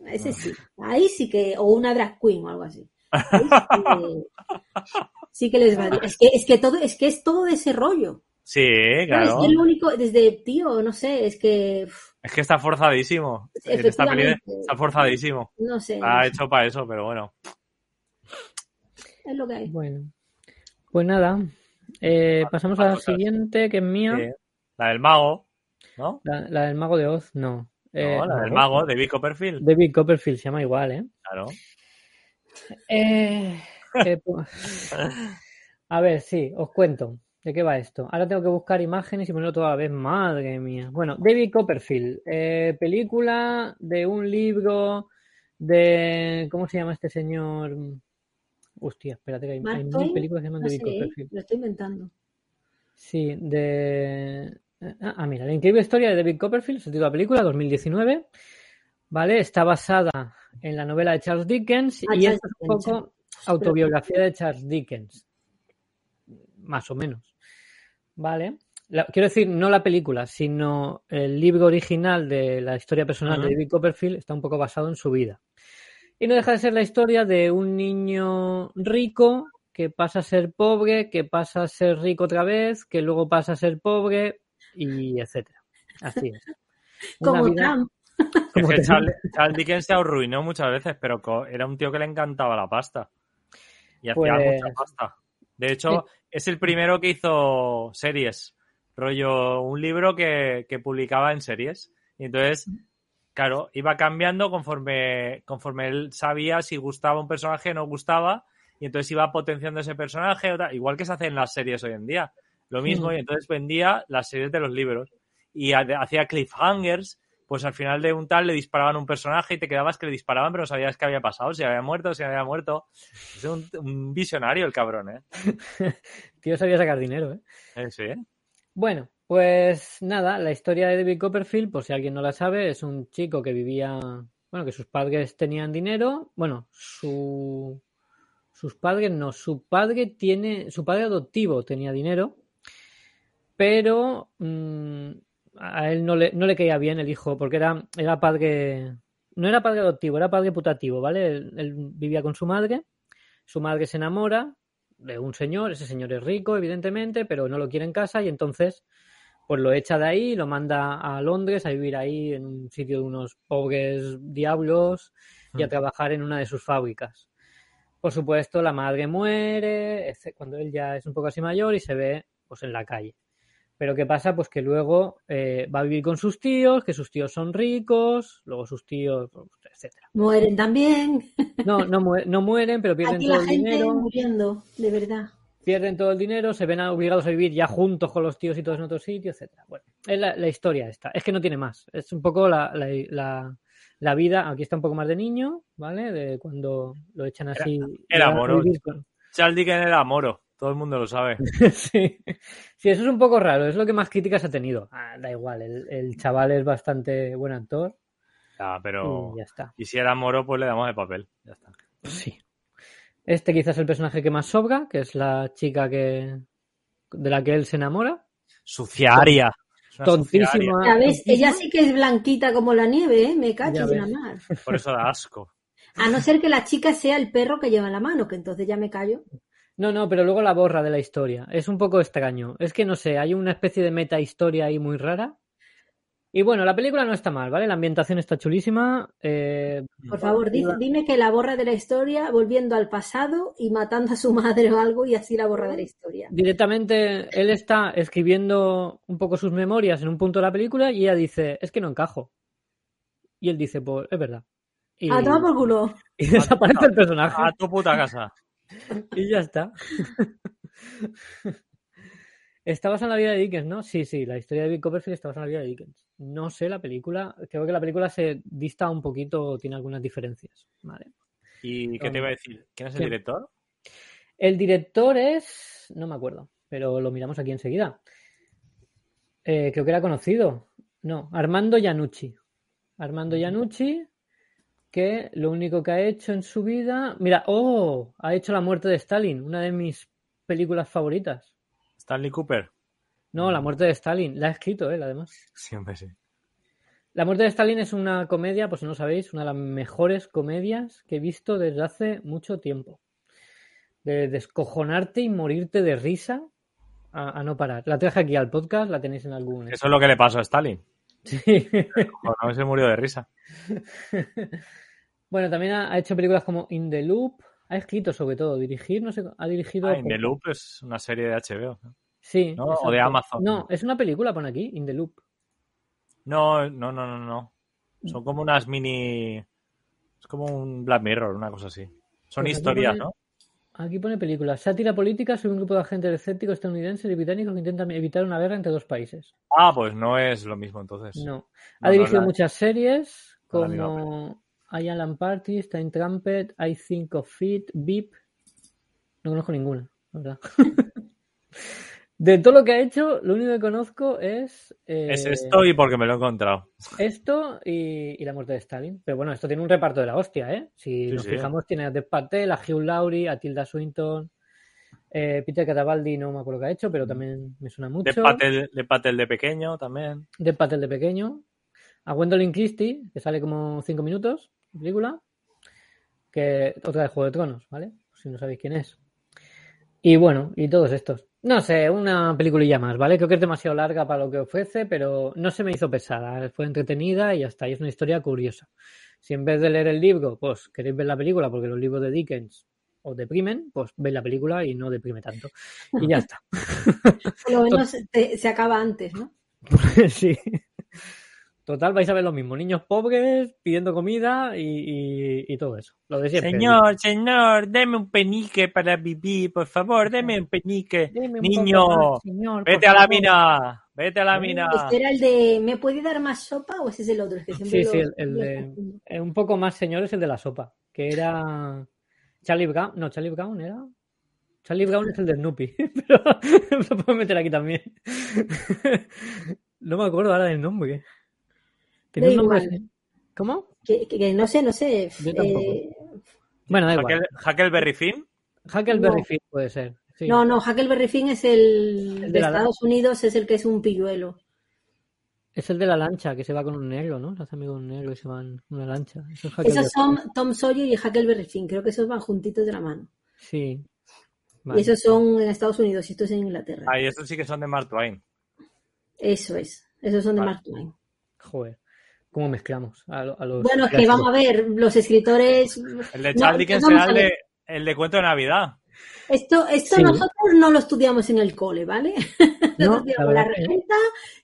Ese sí. Ahí sí que, o una drag queen o algo así. Ahí sí que, sí que les va. Es que, es que todo, es que es todo de ese rollo. Sí, Es claro. que lo único, desde tío, no sé, es que Es que está forzadísimo. En esta peli Efectivamente. está forzadísimo. no sé, Está hecho para eso, pero bueno. es lo que hay. Bueno, pues nada. Eh, pasamos a la cosas. siguiente, que es mía. Sí. La del mago, ¿no? La, la del mago de Oz, no. Eh, no, la del mago, de Vic Copperfield. David Copperfield se llama igual, ¿eh? Claro. Eh, pues, a ver, sí, os cuento. ¿De qué va esto? Ahora tengo que buscar imágenes y ponerlo toda la vez. Madre mía. Bueno, David Copperfield. eh, película de un libro de... ¿Cómo se llama este señor? Hostia, espérate que hay, mil películas que se llaman No David sé, ¿eh? Copperfield. lo estoy inventando. Sí, de... Ah, ah, mira, la increíble historia de David Copperfield, se titula la película, 2019. ¿Vale? Está basada en la novela de Charles Dickens Ah, y Charles es un poco autobiografía de Charles Dickens. Más o menos. ¿Vale? La- quiero decir, no la película, sino el libro original de la historia personal de David Copperfield está un poco basado en su vida. Y no deja de ser la historia de un niño rico que pasa a ser pobre, que pasa a ser rico otra vez, que luego pasa a ser pobre y etcétera. Así es. Una Como vida- Trump. Es que Charles, Charles Dickens se arruinó muchas veces, pero era un tío que le encantaba la pasta. Y hacía Pues- mucha pasta. De hecho, es el primero que hizo series. Rollo, un libro que, que publicaba en series. Y entonces, claro, iba cambiando conforme, conforme él sabía si gustaba un personaje o no gustaba. Y entonces iba potenciando ese personaje, igual que se hace en las series hoy en día. Lo mismo, y entonces vendía las series de los libros. Y ha- hacía cliffhangers pues al final de un tal le disparaban un personaje y te quedabas que le disparaban, pero no sabías qué había pasado, si había muerto, si había muerto. Es un, un visionario el cabrón, ¿eh? Tío sabía sacar dinero, ¿eh? Eh, Sí. Bueno, pues nada, la historia de David Copperfield, por si alguien no la sabe, es un chico que vivía, bueno, que sus padres tenían dinero, bueno, su sus padres no, su padre tiene, su padre adoptivo tenía dinero, pero mm, a él no le, no le caía bien el hijo, porque era, era padre, no era padre adoptivo, era padre putativo, ¿vale? Él, él vivía con su madre, su madre se enamora de un señor, ese señor es rico, evidentemente, pero no lo quiere en casa y entonces pues lo echa de ahí, lo manda a Londres a vivir ahí en un sitio de unos pobres diablos y a Mm. trabajar en una de sus fábricas. Por supuesto, la madre muere cuando él ya es un poco así mayor y se ve pues en la calle. Pero ¿qué pasa? Pues que luego eh, va a vivir con sus tíos, que sus tíos son ricos, luego sus tíos, pues, etcétera. Mueren también. No, no, no mueren, pero pierden Aquí todo la el gente dinero muriendo, de verdad. Pierden todo el dinero, se ven obligados a vivir ya juntos con los tíos y todos en otro sitio, etcétera. Bueno, es la, la historia esta. Es que no tiene más. Es un poco la, la, la- vida. Aquí está un poco más de niño, ¿vale? De cuando lo echan así. era ya a morón. vivir con- Charles Dickens era moro, todo el mundo lo sabe. sí. sí, eso es un poco raro. Es lo que más críticas ha tenido. Ah, da igual, el, el chaval es bastante buen actor Ya, pero... y ya está. Y si era moro, pues le damos el papel. Ya está. Sí. Este quizás es el personaje que más sobra, que es la chica que de la que él se enamora. Suciaria. Tontísima. Ya ves, tontísima. ella sí que es blanquita como la nieve, ¿eh? Me Ya cachis en la mar. Por eso da asco. A no ser que la chica sea el perro que lleva en la mano, que entonces ya me callo. No, no, pero luego la borra de la historia. Es un poco extraño. Es que no sé, hay una especie de meta historia ahí muy rara. Y bueno, la película no está mal, ¿vale? La ambientación está chulísima. eh, Por favor, di- dime que la borra de la historia volviendo al pasado y matando a su madre o algo y así la borra de la historia. directamente él está escribiendo un poco sus memorias en un punto de la película y ella dice, es que no encajo. Y él dice, pues es verdad. Y, A tomar por culo. y desaparece el personaje. A tu puta casa. Y ya está. Está basada en la vida de Dickens, ¿no? Sí, sí, la historia de Bill Copperfield está basada en la vida de Dickens. No sé la película, creo que la película se dista un poquito, tiene algunas diferencias, ¿vale? ¿Y qué te iba a decir? ¿Quién es el director? El director es, no me acuerdo, pero lo miramos aquí enseguida. Eh, creo que era conocido. No, Armando Iannucci. Armando Iannucci, que lo único que ha hecho en su vida. Mira, oh, ha hecho La muerte de Stalin, una de mis películas favoritas. Stanley Cooper. No, La muerte de Stalin, la ha escrito él, además. Siempre sí. La muerte de Stalin es una comedia, pues si no lo sabéis, una de las mejores comedias que he visto desde hace mucho tiempo. De descojonarte y morirte de risa a, a no parar. La traje aquí al podcast, la tenéis en algún. Eso es lo que le pasó a Stalin. Sí. Bueno, se murió de risa. bueno, también ha, ha hecho películas como In the Loop. Ha escrito sobre todo, dirigir, no sé, ha dirigido. Ah, In the Loop es una serie de HBO. ¿no? Sí. ¿no? O de Amazon. No, es una película, pone aquí, In the Loop. No, no, no, no, no. Son como unas mini. Es como un Black Mirror, una cosa así. Son Pues historias, pone- ¿no? Aquí pone película. Sátira política sobre un grupo de agentes escépticos estadounidenses y británicos que intentan evitar una guerra entre dos países. Ah, pues no es lo mismo entonces. No. Ha no, dirigido muchas series como I Am Party, Time Trumpet, I Think of It, Beep. No conozco ninguna, verdad. De todo lo que ha hecho, lo único que conozco es, eh, Es esto y porque me lo he encontrado. esto y, y la muerte de Stalin. Pero bueno, esto tiene un reparto de la hostia, ¿eh? Si Sí, nos sí. fijamos, tiene a Dev Patel, a Hugh Laurie, a Tilda Swinton, eh, Peter Catabaldi, no me acuerdo qué ha hecho, pero también me suena mucho. De Patel, de Patel de pequeño también. Dev Patel de pequeño. A Gwendolyn Christie, que sale como 5 minutos, película. Que otra de Juego de Tronos, ¿vale? Si no sabéis quién es. Y bueno, y todos estos. No sé, una peliculilla más, ¿vale? Creo que es demasiado larga para lo que ofrece, pero no se me hizo pesada. Fue entretenida y está. Y es una historia curiosa. Si en vez de leer el libro, pues queréis ver la película, porque los libros de Dickens os deprimen, pues veis la película y no deprime tanto. Y ya está. Por lo menos te- se acaba antes, ¿no? sí. Total, vais a ver lo mismo. Niños pobres pidiendo comida y, y- y todo eso. Lo de siempre. Señor, señor, deme un penique para vivir, por favor, deme un penique. Deme un Niño, poco más, señor, vete a la favor. mina, vete a la mina. Este era el de ¿me puede dar más sopa o ese es el otro? Es que siempre Sí, sí, el, de. eh, un poco más señor es el de la sopa. Que era. Charlie Brown. No, Charlie Brown era. Charlie Brown es el de Snoopy. Pero lo puedo meter aquí también. no me acuerdo ahora del nombre. Un nombre igual. ¿Cómo? Que, que- que no sé, no sé. Eh, Bueno, da igual. Hackle- Huckleberry Finn. Huckleberry No. Finn puede ser. sí. No, no, Huckleberry Finn es el, El de de la- Estados Unidos, es el que es un pilluelo. Es el de la lancha, que se va con un negro, ¿no? Se hace amigo de un negro y se van en una lancha. Eso es Huckleberry Esos son Tom Sawyer y Huckleberry Finn, creo que esos van juntitos de la mano. Sí. Y esos son en Estados Unidos y esto es en Inglaterra. Ah, y estos sí que son de Mark Twain. Eso es, esos son de. Mark Twain. Joder. ¿Cómo mezclamos a, lo- a los. Bueno, es que vamos a ver, los escritores... El de No, Charles Dickens a el de, el de Cuento de Navidad. Esto, esto Sí. nosotros no lo estudiamos en el cole, ¿vale? No, la la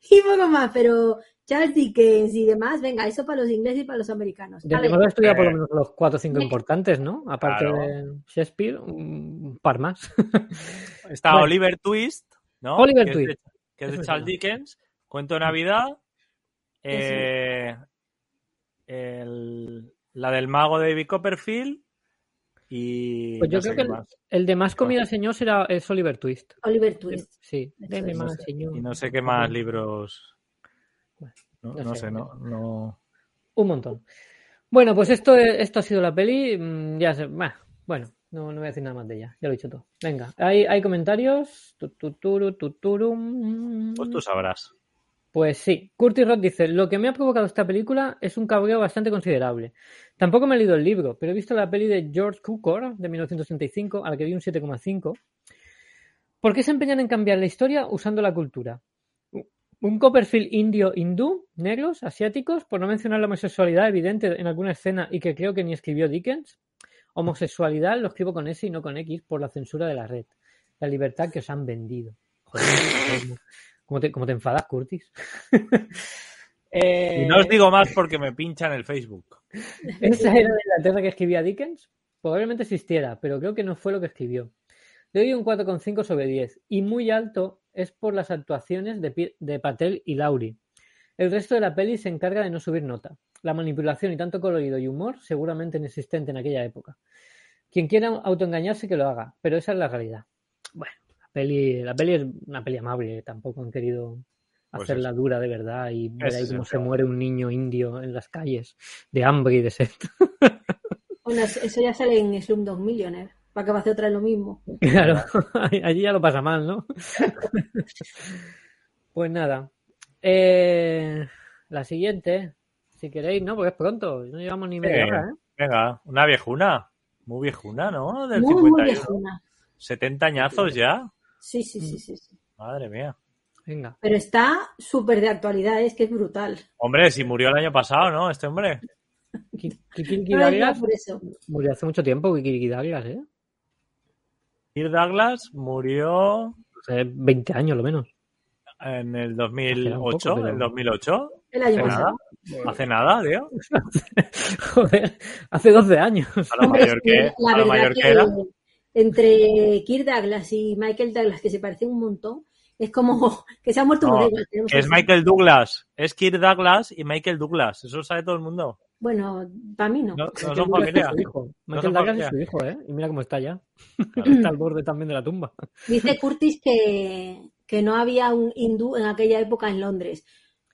y poco más, pero Charles Dickens y demás, venga, eso para los ingleses y para los americanos. Debemos de estudiar por lo Eh, menos los cuatro o cinco importantes, ¿no? Aparte Claro. de Shakespeare, un par más. Está Bueno. Oliver Twist, ¿no? Oliver que Twist. Es de, que es de es Charles. Dickens. Cuento de Navidad. Eh, el- la del mago de David Copperfield. Y. Pues yo no creo que el, de más comida, señor, será es Oliver Twist. Oliver Twist. Sí. Más, eso es. señor. Y no sé qué más libros. No, no no sé. sé, no, no. Un montón. Bueno, pues esto, esto ha sido la peli. mm, Ya sé. Bueno, no, no voy a decir nada más de ella. Ya lo he dicho todo. Venga, hay, hay comentarios. Tu, tu, turu, tu, turum. Pues tú sabrás. Pues sí, Curtis Roth dice, lo que me ha provocado esta película es un cabreo bastante considerable. Tampoco me he leído el libro, pero he visto la peli de George Cukor de 1965, a la que di un 7,5. ¿Por qué se empeñan en cambiar la historia usando la cultura? Un Copperfield indio hindú, negros, asiáticos, por no mencionar la homosexualidad evidente en alguna escena y que creo que ni escribió Dickens. Homosexualidad lo escribo con S y no con X por la censura de la red. La libertad que os han vendido. Joder, ¿cómo te, cómo te enfadas, Curtis? Eh, Y no os digo más porque me pinchan el Facebook. ¿Esa era la Inglaterra que escribía Dickens? Probablemente existiera, pero creo que no fue lo que escribió. Le doy un 4,5 sobre 10 y muy alto es por las actuaciones de, Patel y Laurie. El resto de la peli se encarga de no subir nota. La manipulación y tanto colorido y humor seguramente inexistente en aquella época. Quien quiera autoengañarse que lo haga, pero esa es la realidad. Bueno, peli, la peli es una peli amable, tampoco han querido Pues hacerla dura de verdad y ver ahí cómo se muere un niño indio en las calles de hambre y de sed. Bueno, eso ya sale en Slumdog Millionaire. ¿Para que va a hacer otra vez lo mismo? Claro, allí ya lo pasa mal, ¿no? Pues nada. Eh, la siguiente, si queréis, ¿no? Porque es pronto, no llevamos ni media Eh, hora, ¿eh? Venga, una viejuna. Muy viejuna, ¿no? Del Muy, muy 51. viejuna. 70 añazos ya. Sí, sí, sí, sí, sí. Madre mía. Venga. Pero está súper de actualidad, es que es brutal. Hombre, si murió el año pasado, ¿no? Este hombre. Ki- Kikiriki Douglas por eso. murió hace mucho tiempo, Kikiriki Douglas, ¿eh? Kirk Douglas murió Hace 20 años, lo menos. en el un 2008. poco, pero- ¿En 2008? El año Hace nada. pasado. Hace nada, tío. Joder, hace 12 años. A lo mayor que, a lo mayor que que era. Entre Kirk Douglas y Michael Douglas, que se parecen un montón, es como que se ha muerto No. Tenemos Que es así. Michael Douglas. Es Kirk Douglas y Michael Douglas. Eso lo sabe todo el mundo. Bueno, para mí no. No, no Michael son Douglas familia. es su hijo. No Michael Douglas es su hijo, ¿eh? Y mira cómo está ya. Está al borde también de la tumba. Dice Curtis que, que no había un hindú en aquella época en Londres.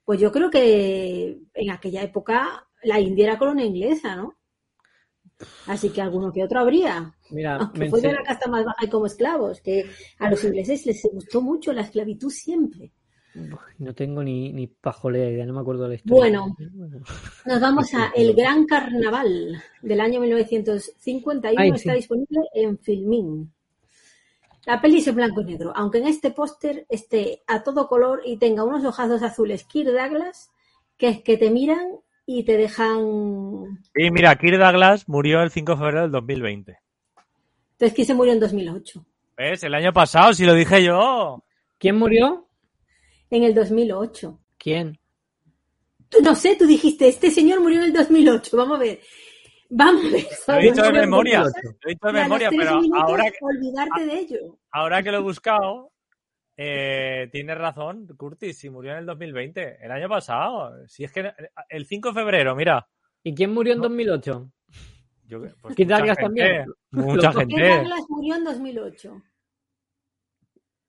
Pues yo creo que en aquella época la India era colonia inglesa, ¿no? Así que alguno que otro habría. Mira, Aunque me fue de la casta más baja y como esclavos, que a los ingleses les gustó mucho la esclavitud siempre. no tengo ni, ni pajolea idea, no me acuerdo de la historia. Bueno. Nos vamos a El Gran Carnaval del año 1951. Ay, está sí. disponible en Filmin. La peli es en blanco y negro, aunque en este póster esté a todo color y tenga unos ojazos azules Kirk Douglas que es que te miran y te dejan... Y mira, Kirk Douglas murió el 5 de febrero del 2020. Entonces, que se murió en 2008. ¿Ves? El año pasado, si lo dije yo. ¿Quién murió? En el 2008. ¿Quién? Tú, no sé, tú dijiste, este señor murió en el 2008. Vamos a ver. Vamos a ver. Lo he dicho de memoria. 2008. Lo he dicho de memoria, pero ahora, que- olvidarte de ello. ahora que lo he buscado, eh, tienes razón, Curtis, si murió en el 2020, el año pasado. Si es que el 5 de febrero, mira. ¿Y quién murió en 2008? Yo, pues, Kirk mucha Douglas gente, también. Mucha gente. Douglas murió en 2008.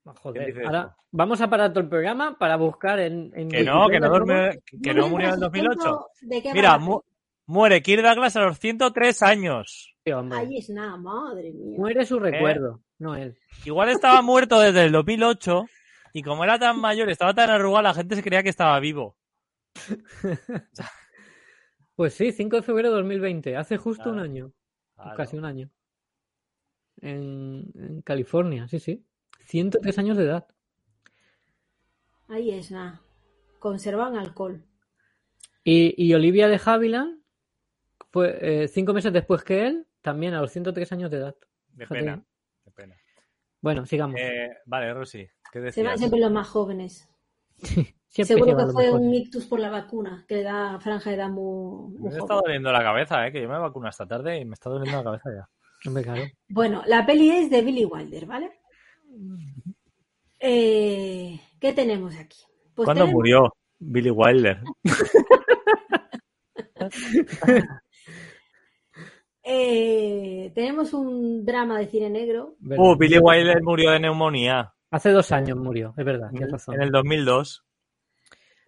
Ah, ¿Quién Joder, ahora vamos a parar todo el programa para buscar en, en Que no, que no, duerme, que no murió en el Mientras 2008. cuento ¿De qué va Mira, mu- muere Kirk Douglas a los 103 años. Ahí es nada, madre mía. Muere Eh. su recuerdo, no él. Igual estaba muerto desde el 2008 y como era tan mayor, estaba tan arrugado, la gente se creía que estaba vivo. Pues sí, 5 de febrero de 2020, hace justo un año, Claro. casi un año. En, en California, sí, sí. 103 años de edad. Ahí es nada. Conservan alcohol. Y, y Olivia de Havilland fue eh, cinco meses después que él, también a los 103 años de edad. De Fíjate. pena. De pena. Bueno, sigamos. Eh, vale, Rosy, ¿qué Se van decías? siempre los más jóvenes. Siempre Seguro que fue un ictus por la vacuna, que le da franja de edad muy, muy Me está doliendo la cabeza, eh, que yo me vacuno esta tarde y me está doliendo la cabeza ya. Hombre, claro. Bueno, la peli es de Billy Wilder, ¿vale? Eh, ¿Qué tenemos aquí? Pues ¿Cuándo tenemos- murió Billy Wilder? eh, tenemos un drama de cine negro. Uh, Billy Wilder murió de neumonía Hace dos años murió, es verdad, tienes razón. en el 2002.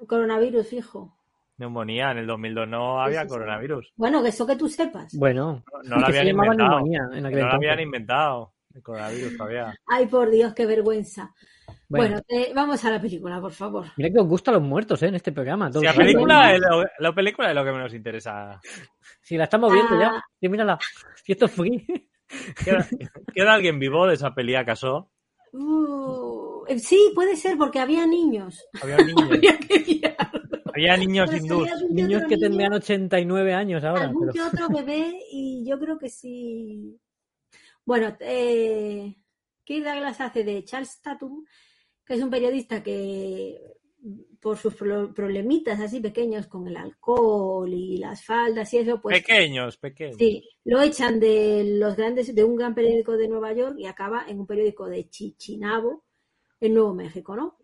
Coronavirus, fijo. Neumonía, en el 2002 no había sí, sí. coronavirus. Bueno, que eso que tú sepas. Bueno, No, no lo habían inventado. en no lo habían inventado. El coronavirus todavía. Ay, por Dios, qué vergüenza. Bueno, Bueno, eh, vamos a la película, por favor. mira que os gustan los muertos, ¿eh? En este programa. Si la película, es lo, la película es lo que menos interesa. Si la estamos viendo ya. Ah. Sí, mírala. Si esto es free. ¿Queda, queda alguien vivo de esa peli acaso? Uh, sí, puede ser, porque había niños. Había niños. Que. Había niños que Niños otro que niño, tendrían 89 años ahora. algún pero- que otro bebé y yo creo que sí. Bueno, eh, Kirk Douglas hace de Charles Tatum, que es un periodista que por sus pro- problemitas así pequeños con el alcohol y las faldas y eso, pues Pequeños, pequeños. sí, lo echan de los grandes de un gran periódico de Nueva York y acaba en un periódico de Chichinabo en Nuevo México, ¿no?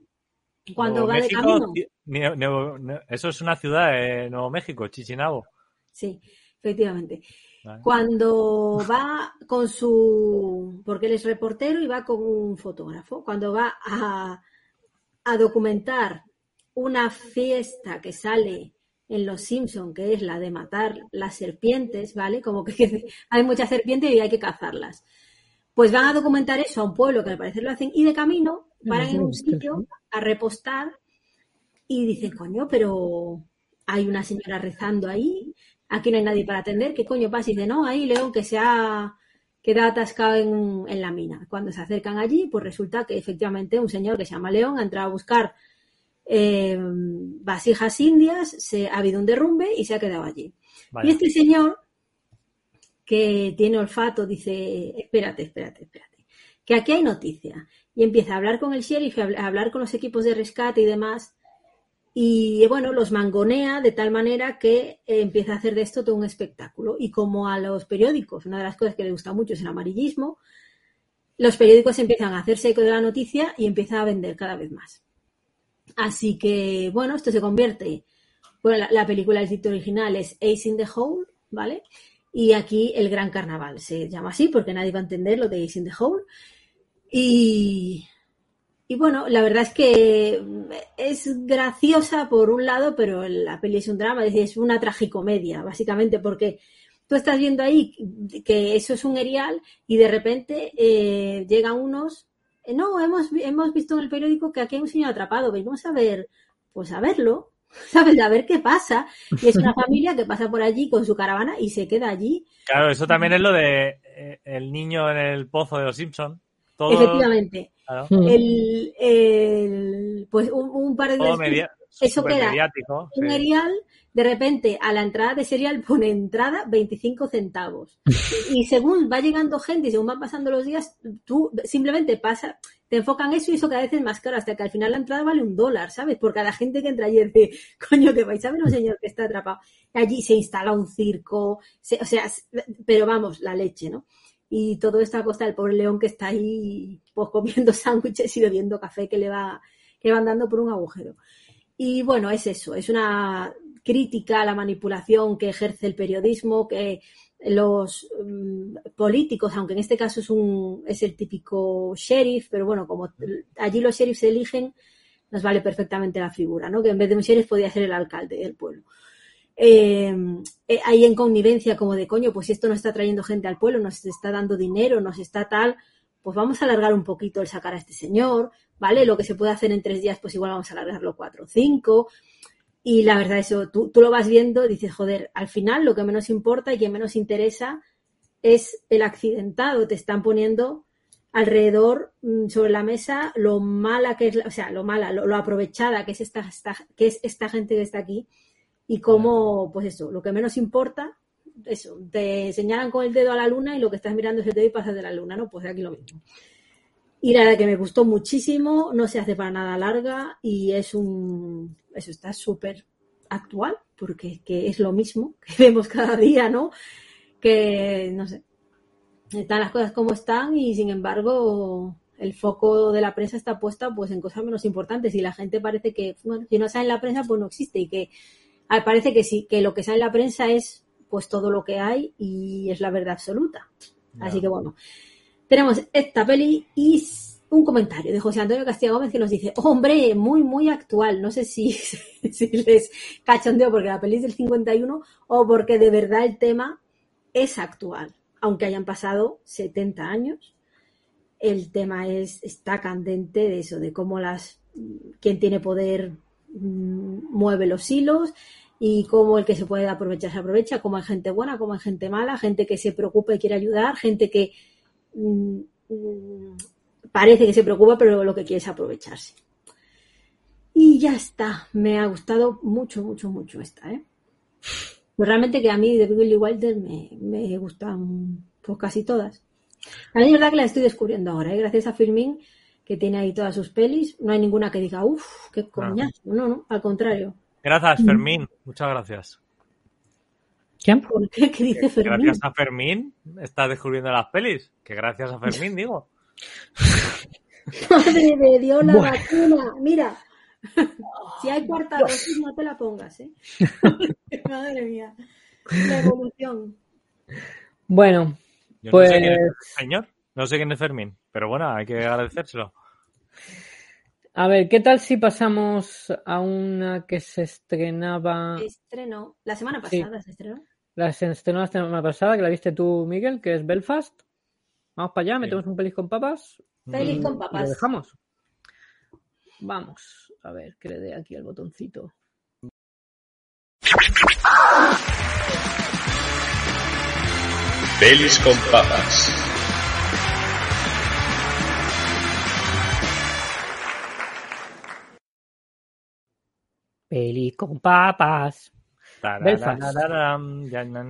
Cuando Nuevo va de camino. eso es una ciudad de Nuevo México, Chichinabo. Sí, efectivamente. Vale. Cuando va con su, porque él es reportero y va con un fotógrafo, cuando va a, a documentar una fiesta que sale en Los Simpson, que es la de matar las serpientes, ¿vale? Como que hay muchas serpientes y hay que cazarlas. Pues van a documentar eso a un pueblo que al parecer lo hacen y de camino paran en un sitio a repostar y dicen, coño, pero hay una señora rezando ahí, aquí no hay nadie para atender, ¿qué coño pasa? Y dice, no, ahí León que se ha quedado atascado en, en la mina. Cuando se acercan allí, pues resulta que efectivamente un señor que se llama León ha entrado a buscar eh, vasijas indias, se, ha habido un derrumbe y se ha quedado allí. Y este señor, que tiene olfato, dice, espérate, espérate, espérate, que aquí hay noticia. Y empieza a hablar con el sheriff, a habl- a hablar con los equipos de rescate y demás. Y bueno, los mangonea de tal manera que eh, empieza a hacer de esto todo un espectáculo. Y como a los periódicos, una de las cosas que le gusta mucho es el amarillismo, los periódicos empiezan a hacerse eco de la noticia y empiezan a vender cada vez más. Así que, bueno, esto se convierte. Bueno, la, la película, el título original es Ace in the Hole, ¿vale? Y aquí el Gran Carnaval se llama así porque nadie va a entender lo de Ace in the Hole. Y, y bueno, la verdad es que es graciosa por un lado, pero la peli es un drama, es decir, es una tragicomedia, básicamente, porque tú estás viendo ahí que eso es un erial y de repente eh, llegan unos, eh, no, hemos, hemos visto en el periódico que aquí hay un señor atrapado, venimos a ver, pues a verlo, ¿sabes? A ver qué pasa. Y es una familia que pasa por allí con su caravana y se queda allí. Claro, eso también es lo de eh, el niño en el pozo de los Simpson. Todo, Efectivamente. claro. El, el- pues un, un par de todo días media- eso queda mediático. un sí. erial, de repente a la entrada de serial pone entrada 25 centavos. Y, y según va llegando gente y según van pasando los días, tú simplemente pasa, te enfocan eso y eso cada vez es más caro, hasta que al final la entrada vale un dólar, ¿sabes? Por cada gente que entra allí dice, coño, que vais a ver un señor que está atrapado. Allí se instala un circo, se- o sea, pero vamos, la leche, ¿no? Y todo esto a costa del pobre león que está ahí pues comiendo sándwiches y bebiendo café que le va, que van dando por un agujero. Y bueno, es eso, es una crítica a la manipulación que ejerce el periodismo, que los mm, políticos, aunque en este caso es un es el típico sheriff, pero bueno, como allí los sheriffs se eligen, nos vale perfectamente la figura, ¿no? Que en vez de un sheriff podía ser el alcalde del pueblo. Eh, eh, ahí en connivencia como de coño, pues si esto nos está trayendo gente al pueblo, nos está dando dinero, nos está tal, pues vamos a alargar un poquito el sacar a este señor, ¿vale? Lo que se puede hacer en tres días, pues igual vamos a alargarlo cuatro o cinco. Y la verdad, eso, tú, tú lo vas viendo, dices, joder, al final lo que menos importa y que menos interesa es el accidentado. Te están poniendo alrededor mm, sobre la mesa lo mala que es, o sea, lo mala, lo, aprovechada que es esta- que es esta gente que está aquí y cómo, pues eso, lo que menos importa, eso, te señalan con el dedo a la luna y lo que estás mirando es el dedo y pasas de la luna, ¿no? Pues aquí lo mismo. Y la verdad que me gustó muchísimo, no se hace para nada larga y es un, eso está súper actual, porque que es lo mismo que vemos cada día, ¿no? Que, no sé, están las cosas como están y sin embargo el foco de la prensa está puesta pues en cosas menos importantes y la gente parece que, bueno, si no sale en la prensa pues no existe y que parece que sí, que lo que sale en la prensa es pues todo lo que hay y es la verdad absoluta. Así que bueno, tenemos esta peli y un comentario de José Antonio Castilla Gómez que nos dice, hombre, muy, muy actual. No sé si, si les cachondeo porque la peli es del 51 o porque de verdad el tema es actual. Aunque hayan pasado 70 años, el tema es, está candente de eso, de cómo las, quien tiene poder mueve los hilos y cómo el que se puede aprovechar se aprovecha, cómo hay gente buena, cómo hay gente mala, gente que se preocupa y quiere ayudar, gente que mm, mm, parece que se preocupa, pero lo que quiere es aprovecharse. Y ya está. Me ha gustado mucho, mucho, mucho esta, ¿eh? Pues realmente que a mí de Billy Wilder me, gustan pues casi todas. A mí es verdad que la estoy descubriendo ahora, ¿eh? gracias a Firmin, que tiene ahí todas sus pelis. No hay ninguna que diga, uff, qué coñazo. No, no, al contrario. Gracias, Fermín. Muchas gracias. ¿Quién? ¿Por qué? ¿Qué dice Que Fermín? Gracias a Fermín estás descubriendo las pelis. Que gracias a Fermín, digo. Madre de Dios, la Bueno. vacuna. Mira, si hay cuarta dosis, no te la pongas, ¿eh? Madre mía. La evolución. Bueno, Yo pues no sé quién es el señor. No sé quién es Fermín. Pero bueno, hay que agradecérselo. a ver, ¿qué tal si pasamos a una que se estrenaba, Estreno. La semana Sí. pasada se estrenó. la se estrenó la semana pasada, que la viste tú, Miguel, que es Belfast? Vamos para allá, metemos un pelis con papas Feliz y- con y lo papas. dejamos. Vamos, a ver, que le dé aquí al botoncito. Pelis con papas. Peli con papas. Belfast.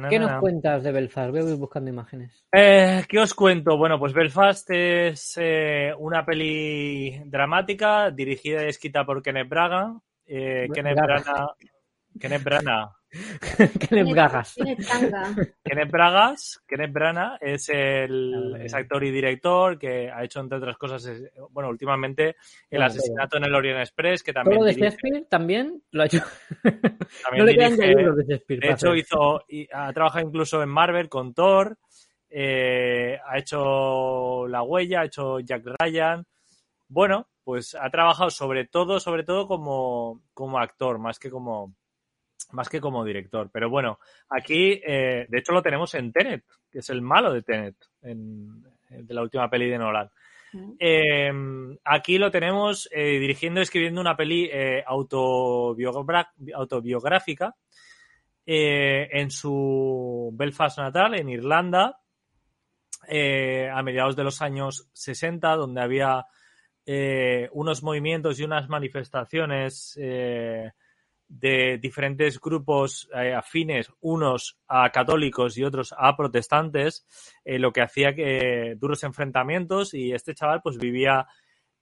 ¿Qué nos cuentas de Belfast? Voy a ir buscando imágenes. Eh, ¿Qué os cuento? Bueno, pues Belfast es eh, una peli dramática dirigida y escrita por Kenneth Braga. Eh, Kenneth Braga. Kenneth Branagh. le bragas. Kenneth Bragas, Kenneth Branagh es el es actor y director que ha hecho entre otras cosas, es- bueno, últimamente el Bueno, asesinato en el Orient Express, que Todo también lo de dirige- Shakespeare también lo ha hecho. también no le quedan dirige- libros de Shakespeare. De hecho, hacer. hizo, y ha trabajado incluso en Marvel con Thor, eh, ha hecho La Huella, ha hecho Jack Ryan. Bueno, pues ha trabajado sobre todo, sobre todo como, como actor, más que como, más que como director. Pero bueno, aquí, eh, de hecho, lo tenemos en Tenet, que es el malo de Tenet, en- de la última peli de Nolan. Eh, aquí lo tenemos eh, dirigiendo y escribiendo una peli eh, autobiográfica eh, en su Belfast natal, en Irlanda, eh, a mediados de los años 60, donde había eh, unos movimientos y unas manifestaciones eh, de diferentes grupos eh, afines, unos a católicos y otros a protestantes, eh, lo que hacía que duros enfrentamientos y este chaval pues vivía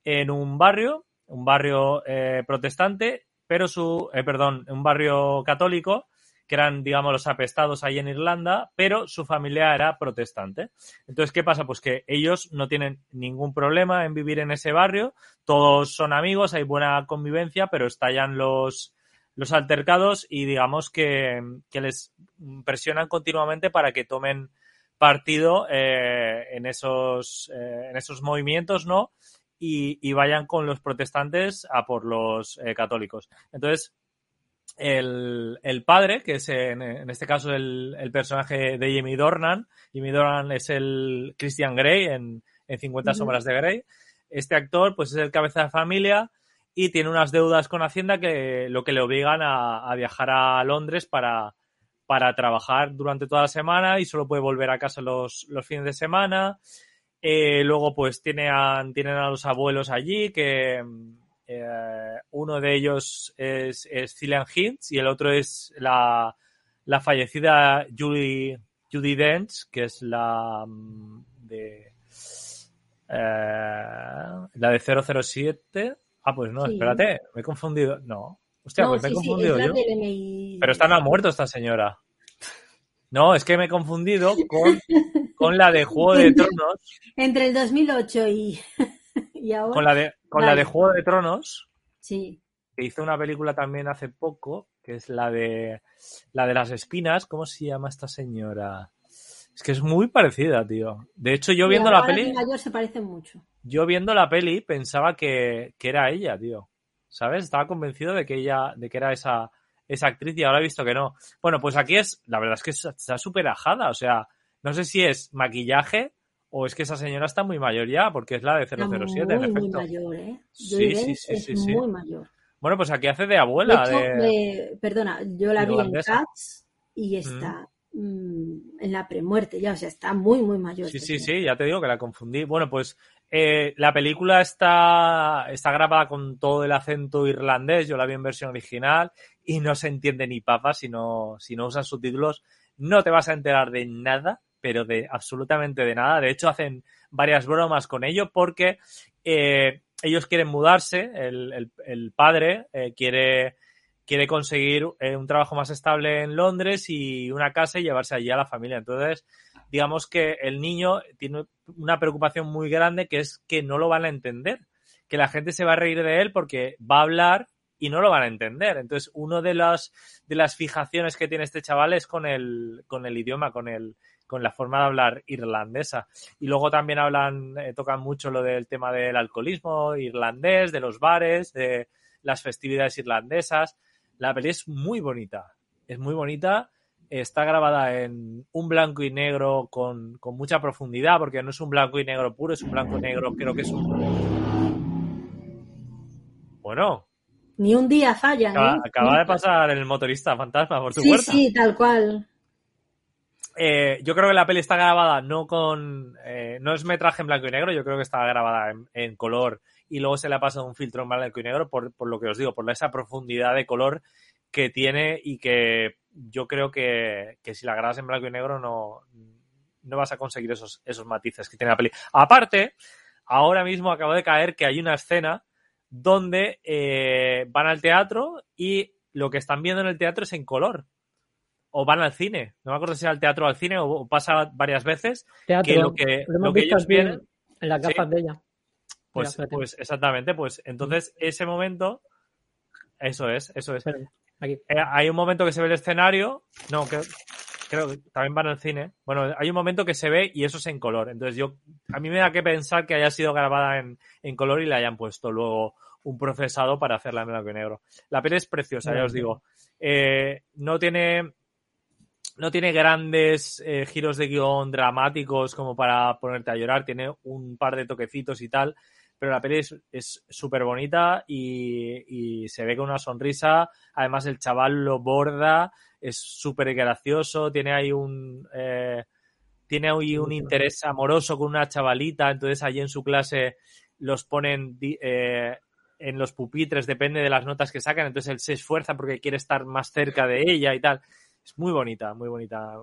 en un barrio, un barrio eh, protestante, pero su, perdón, un barrio católico, que eran, digamos, los apestados ahí en Irlanda, pero su familia era protestante. Entonces, ¿qué pasa? Pues que ellos no tienen ningún problema en vivir en ese barrio, todos son amigos, hay buena convivencia, pero estallan los, los altercados y digamos que, que les presionan continuamente para que tomen partido eh, en, esos, eh, en esos movimientos, ¿no? Y, y vayan con los protestantes a por los eh, católicos. Entonces, el, el padre, que es en, en este caso el, el personaje de Jamie Dornan, Jamie Dornan es el Christian Grey en, en 50 Ujú. sombras de Grey. Este actor, pues es el cabeza de familia y tiene unas deudas con Hacienda que lo que le obligan a, viajar a Londres para, para trabajar durante toda la semana y solo puede volver a casa los, los fines de semana. Eh, luego, pues tiene tienen a los abuelos allí, que eh, uno de ellos es, Cillian Hinds y el otro es la, la fallecida Judy, Judy Dench, que es la mm, de eh, la de 007. Ah, pues no, Sí. espérate, me he confundido. No, hostia, no, pues me he sí, confundido yo. Pero esta no ha muerto, esta señora. No, es que me he confundido con, con la de Juego de Tronos. Entre el 2008 y, y ahora. Con la de, con la de Juego de Tronos, Sí. que hizo una película también hace poco, que es la de la de las espinas. ¿Cómo se llama esta señora? Es que es muy parecida, tío. De hecho, yo viendo la peli, mayor se parecen mucho. yo viendo la peli pensaba que, que era ella, tío. ¿Sabes? Estaba convencido de que ella, de que era esa, esa actriz y ahora he visto que no. Bueno, pues aquí es, la verdad es que está súper ajada. O sea, no sé si es maquillaje o es que esa señora está muy mayor ya, porque es la de Está 007, en muy, mayor, ¿eh? Sí, sí, sí, es sí, sí. muy mayor. Bueno, pues aquí hace de De abuela. hecho, de... me- perdona, yo la vi en. Cats y está mm, en la premuerte ya, o sea, está muy, muy mayor. Sí, este sí, sí, ya te digo que la confundí. Bueno, pues eh, la película está, está grabada con todo el acento irlandés, yo la vi en versión original y no se entiende ni papa si no, si no usas subtítulos. No te vas a enterar de nada, pero de absolutamente de nada. De hecho, hacen varias bromas con ello porque eh, ellos quieren mudarse, el, el- el padre eh, quiere, quiere conseguir eh, un trabajo más estable en Londres y una casa y llevarse allí a la familia. Entonces, digamos que el niño tiene una preocupación muy grande que es que no lo van a entender, que la gente se va a reír de él porque va a hablar y no lo van a entender. Entonces, una de las, de las fijaciones que tiene este chaval es con el, con el idioma, con el, con la forma de hablar irlandesa. Y luego también hablan, eh, tocan mucho lo del tema del alcoholismo irlandés, de los bares, de las festividades irlandesas. La peli es muy bonita, es muy bonita. Está grabada en un blanco y negro con, con mucha profundidad, porque no es un blanco y negro puro, es un blanco y negro, creo que es un... Bueno, Ni un día fallan, acaba, ¿eh? acaba de pasar el motorista fantasma por tu Sí, puerta. sí, tal cual. Eh, yo creo que la peli está grabada no con. eh, no es metraje en blanco y negro, yo creo que está grabada en, en color y luego se le ha pasado un filtro en blanco y negro por, por lo que os digo, por esa profundidad de color que tiene y que yo creo que, que si la grabas en blanco y negro no, no vas a conseguir esos, esos matices que tiene la peli. Aparte, ahora mismo acabo de caer que hay una escena donde eh, van al teatro y lo que están viendo en el teatro es en color. O van al cine. No me acuerdo si era al teatro o al cine o, o pasa varias veces. Teatro, que lo que, lo que ellos vienen. en las gafas de ella. Pues, Mira, pues exactamente, pues entonces ese momento, eso es, eso es. Aquí. Eh, hay un momento que se ve el escenario, no, creo, creo que también van al cine. Bueno, hay un momento que se ve y eso es en color. Entonces yo, a mí me da que pensar que haya sido grabada en, en color y le hayan puesto luego un procesado para hacerla en blanco y negro. La peli es preciosa, ya os digo. Eh, no tiene, no tiene grandes eh, giros de guion dramáticos como para ponerte a llorar. Tiene un par de toquecitos y tal. Pero la peli es súper bonita y, y se ve con una sonrisa. Además, el chaval lo borda, es súper gracioso, tiene ahí un. eh, tiene ahí un interés amoroso con una chavalita, entonces allí en su clase los ponen eh, en los pupitres, depende de las notas que sacan, entonces él se esfuerza porque quiere estar más cerca de ella y tal. Es muy bonita, muy bonita.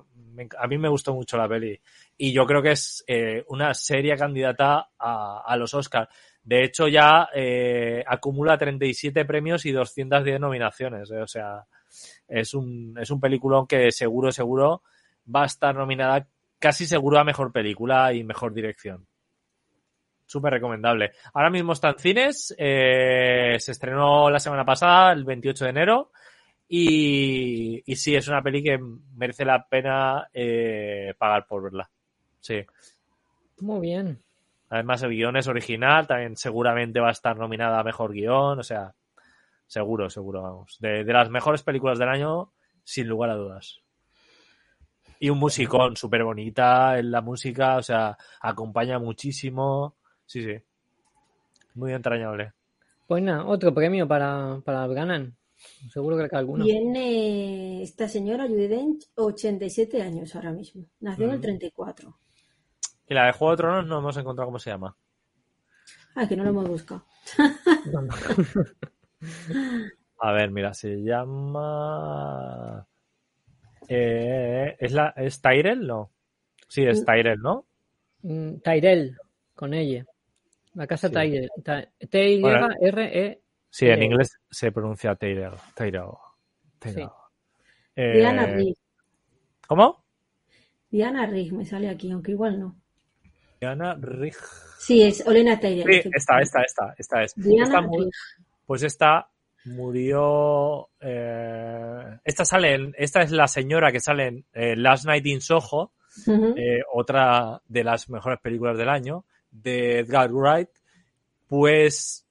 A mí me gustó mucho la peli. Y yo creo que es eh, una seria candidata a, a los Oscars. De hecho, ya eh, acumula 37 premios y 210 nominaciones. eh, O sea, es un, es un peliculón que seguro, seguro va a estar nominada casi seguro a mejor película y mejor dirección. Súper recomendable. Ahora mismo está en cines. eh, se estrenó la semana pasada, el 28 de enero. Y, y sí, es una peli que merece la pena eh, pagar por verla. Sí. Muy bien. Además, el guion es original, también seguramente va a estar nominada a mejor guion, o sea, seguro, seguro, vamos. De, de las mejores películas del año, sin lugar a dudas. Y un musicón súper bonita en la música, o sea, acompaña muchísimo. Sí, sí. Muy entrañable. Pues nada, otro premio para, para. Seguro que le cae alguno. Tiene esta señora, Judy Dench, 87 años ahora mismo. Nació en el Mm. 34. Y la de Juego de Tronos no hemos encontrado cómo se llama. Ah, que no lo hemos buscado. A ver, mira, se llama. Eh, ¿Es la es Tyrell? No. Sí, es Mm. Tyrell, ¿no? Mm, Tyrell, con ella. La casa Sí. Tyrell. T-Y-R-E. Sí, en Eh, inglés se pronuncia Tyrell. Tyrell. Tyrell. Eh, Diana Rigg. ¿Cómo? Diana Rigg me sale aquí, aunque igual no. Diana Rigg. Sí, es Olena Tyrell. Sí, esta, esta, esta, esta es. Diana Esta pues esta murió. eh, esta sale en- esta es la señora que sale en eh, Last Night in Soho, otra de las mejores películas del año, de Edgar Wright. Pues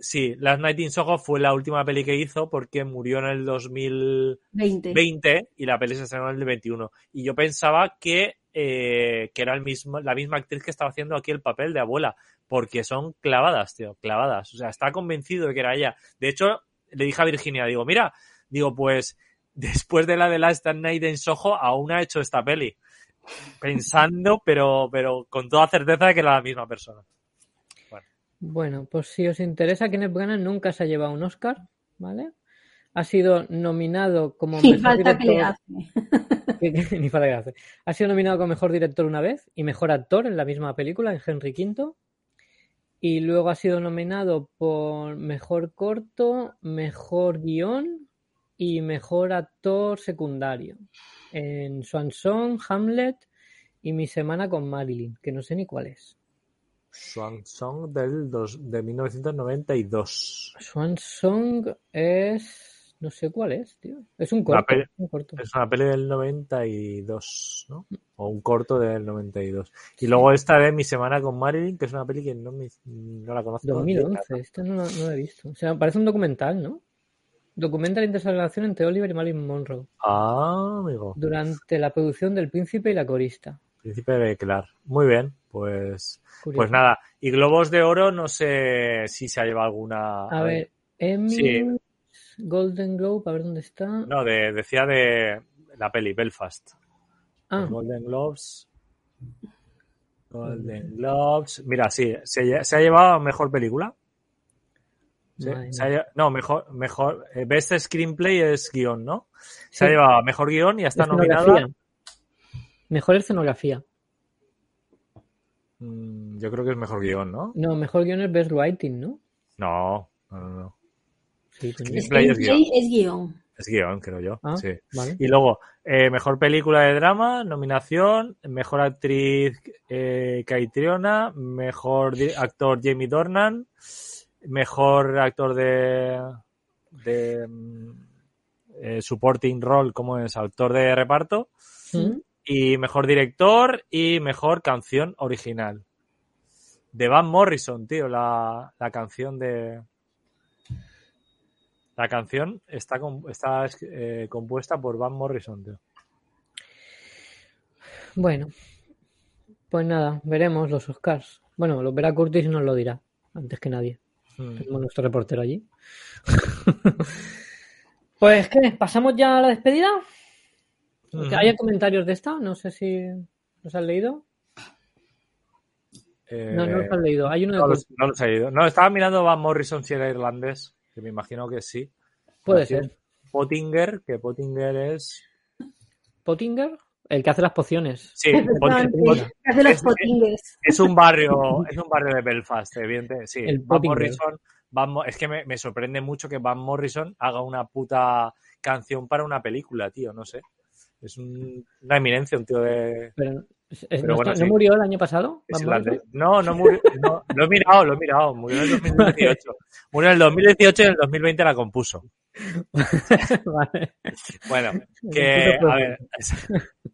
sí, Last Night in Soho fue la última peli que hizo porque murió en el 2020 20. y la peli se estrenó en el 21. Y yo pensaba que, eh, que era el mismo, la misma actriz que estaba haciendo aquí el papel de abuela, porque son clavadas, tío, clavadas. O sea, está convencido de que era ella. De hecho, le dije a Virginia, digo, mira, digo, pues después de la de Last Night en Soho, aún ha hecho esta peli. Pensando, pero, pero con toda certeza de que era la misma persona. Bueno, pues si os interesa, Kenneth Branagh nunca se ha llevado un Oscar, ¿vale? Ha sido nominado como Ni mejor falta que le director. hace. Ni falta que hace. Ha sido nominado como mejor director una vez y mejor actor en la misma película, en Henry V. Y luego ha sido nominado por mejor corto, mejor guion y mejor actor secundario. En Swan Song, Hamlet y Mi Semana con Marilyn, que no sé ni cuál es. Swan Song del dos, de 1992. Swan Song es. No sé cuál es, tío. Es un Una corto. peli- un corto. Es una peli del 92, ¿no? O un corto del 92. Y luego esta de Mi Semana con Marilyn, que es una peli que no, me, no la conozco. 2011, esta no, la- no la he visto. O sea, parece un documental, ¿no? Documenta la interrelación entre Oliver y Marilyn Monroe Ah, amigo. durante la producción del Príncipe y la Corista. Príncipe de Clar. Muy bien, pues, Curioso. pues nada. Y Globos de Oro, no sé si se ha llevado alguna. A ver, Emmy, Sí. Golden Globe, a ver dónde está. No, de, decía de la peli Belfast. Ah, Golden Globes. Golden Globes. Mira, sí, se, ha llevado mejor película. Sí, se ha no, mejor, mejor. eh, Best Screenplay es guion, ¿no? Se Sí. ha llevado mejor guion y está escenografía. nominada. Mejor escenografía. Mm, Yo creo que es mejor guion, ¿no? No, mejor guion es Best Writing, ¿no? No, no, no. no. Sí, coño. Screenplay es guion. es guion. Es guion, creo yo. Ah, sí. vale. Y luego, eh, mejor película de drama, nominación, mejor actriz eh, Caitriona, mejor actor Jamie Dornan, mejor actor de, de mm, eh, supporting role como es autor de reparto ¿Mm? Y mejor director y mejor canción original. De Van Morrison, tío, la, la canción de... La canción está, está eh, compuesta por Van Morrison, tío. Bueno, pues nada, veremos los Oscars. Bueno, los verá Curtis y nos lo dirá, antes que nadie. Mm. Tenemos nuestro reportero allí. pues, ¿qué? ¿Pasamos ya a la despedida? ¿Hay comentarios de esta? No sé si los has leído. Eh, No, no los has leído. Hay uno de no los, no los he ido. No, estaba mirando Van Morrison si era irlandés, que me imagino que sí. Puede ser. Pottinger, que Pottinger es... Pottinger, el que hace las pociones. Sí, Pottinger. hace los Es- potingues. Es un barrio, es un barrio de Belfast, evidente. Sí, El Van Pottinger. Morrison. Van es que me, me sorprende mucho que Van Morrison haga una puta canción para una película, tío. No sé. Es un- una eminencia, un tío de. Pero, ¿no, bueno, está- ¿no sí. murió el año pasado? No, no murió. no, lo he mirado, lo he mirado. Murió en el 2018. Murió en el 2018 y en el 2020 la compuso. vale. Bueno, que, a ver,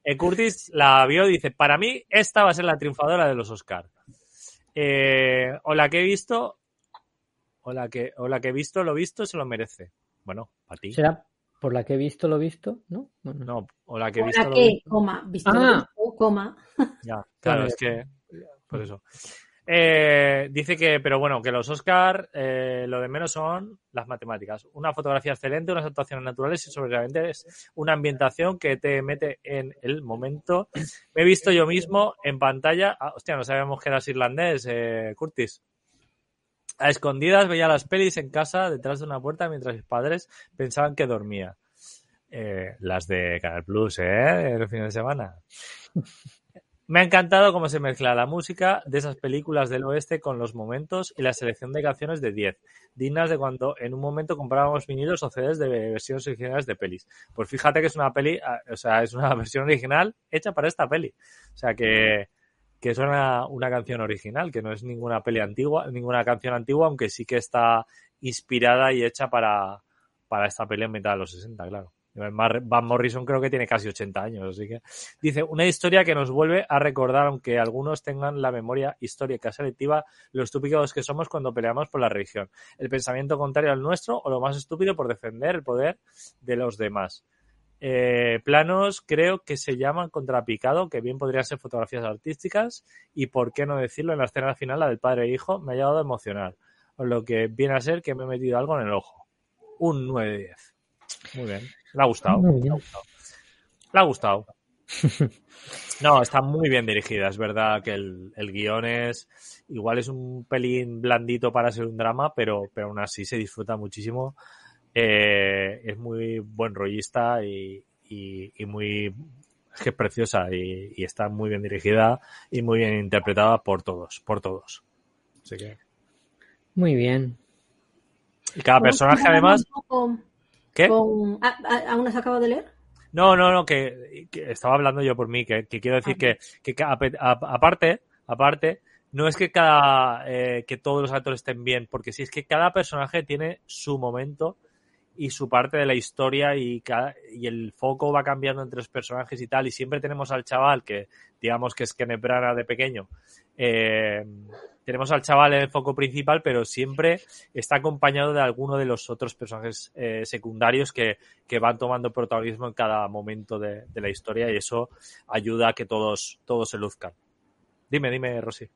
eh, Curtis la vio y dice, para mí esta va a ser la triunfadora de los Oscar. Eh, o la que he visto, o la que, o la que he visto, lo visto, se lo merece. Bueno, para ti. ¿Será por la que he visto lo visto? ¿No? Bueno, No, o la que he visto, ¿Para lo qué? visto. Coma. Visto, lo Ah. visto, coma. Ya, claro, es que, por eso. Eh, dice que, pero bueno, que los Oscar eh, lo de menos son las matemáticas. Una fotografía excelente, unas actuaciones naturales y sobre es una ambientación que te mete en el momento. Me he visto yo mismo en pantalla. Ah, hostia, no sabíamos que eras irlandés, eh, Curtis. A escondidas veía las pelis en casa detrás de una puerta mientras mis padres pensaban que dormía. Eh, las de Canal Plus, ¿eh? El fin de semana. Me ha encantado cómo se mezcla la música de esas películas del oeste con los momentos y la selección de canciones de 10, dignas de cuando en un momento comprábamos vinilos o CDs de versiones originales de pelis. Pues fíjate que es una peli, ah, o sea, es una versión original hecha para esta peli. O sea, que, que es una, una canción original, que no es ninguna peli antigua, ninguna canción antigua, aunque sí que está inspirada y hecha para, para esta peli en mitad de los 60, claro. Van Morrison creo que tiene casi 80 años, así que dice una historia que nos vuelve a recordar, aunque algunos tengan la memoria histórica selectiva, lo estúpidos que somos cuando peleamos por la religión, el pensamiento contrario al nuestro o lo más estúpido por defender el poder de los demás. Eh, planos creo que se llaman contrapicado, que bien podrían ser fotografías artísticas y por qué no decirlo en la escena final, la del padre e hijo, me ha llegado a emocionar, lo que viene a ser que me he metido algo en el ojo. Un 9 de 10. Muy bien. Le ha gustado. Le ha gustado. Le ha gustado. No, está muy bien dirigida. Es verdad que el, el guion es. Igual es un pelín blandito para ser un drama, pero, pero aún así se disfruta muchísimo. Eh, es muy buen rollista y, y, y muy. Es que es preciosa y, y está muy bien dirigida y muy bien interpretada por todos, por todos. Así que. Muy bien. Y cada a personaje, además. ¿Qué? con- ¿Ah, ah, ¿Aún has acabado de leer? No, no, no, que, que estaba hablando yo por mí, que, que quiero decir Ah. que, que a- aparte, aparte, no es que cada eh, que todos los actores estén bien, porque sí es que cada personaje tiene su momento y su parte de la historia y, y el foco va cambiando entre los personajes y tal, y siempre tenemos al chaval que digamos que es Kenneth Branagh de pequeño. eh, tenemos al chaval en el foco principal, pero siempre está acompañado de alguno de los otros personajes eh, secundarios que, que van tomando protagonismo en cada momento de, de la historia y eso ayuda a que todos, todos se luzcan. Dime, dime, Rosy.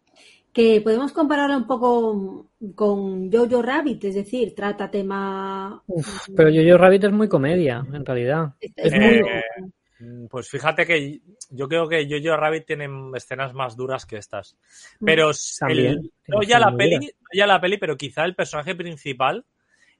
Que podemos compararla un poco con Jojo Rabbit, es decir, trata tema. Uf, pero Jojo Rabbit es muy comedia, en realidad. Es Eh, muy- Mm, Pues fíjate que yo creo que Jojo Rabbit tiene escenas más duras que estas. Pero s- También, el- no ya la peli, no ya la peli, pero quizá el personaje principal,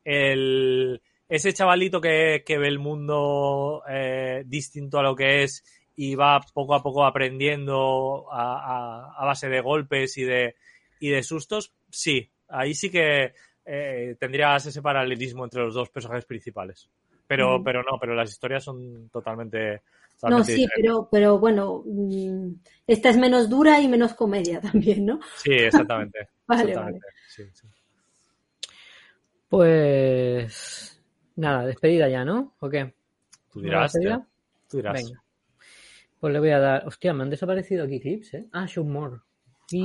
el, ese chavalito que, que ve el mundo eh, distinto a lo que es y va poco a poco aprendiendo a, a- a base de golpes y de, y de sustos, sí, ahí sí que eh, tendrías ese paralelismo entre los dos personajes principales. Pero, Mm. pero no, pero las historias son totalmente, No, sí, diferentes. pero, pero bueno, mm, esta es menos dura y menos comedia también, ¿no? Sí, exactamente. Vale, exactamente, sí, sí. Pues nada, despedida ya, ¿no? ¿O qué? Tú ¿Una dirás, tú dirás. Venga. Pues le voy a dar. Hostia, me han desaparecido aquí clips, ¿eh? Ah, show more.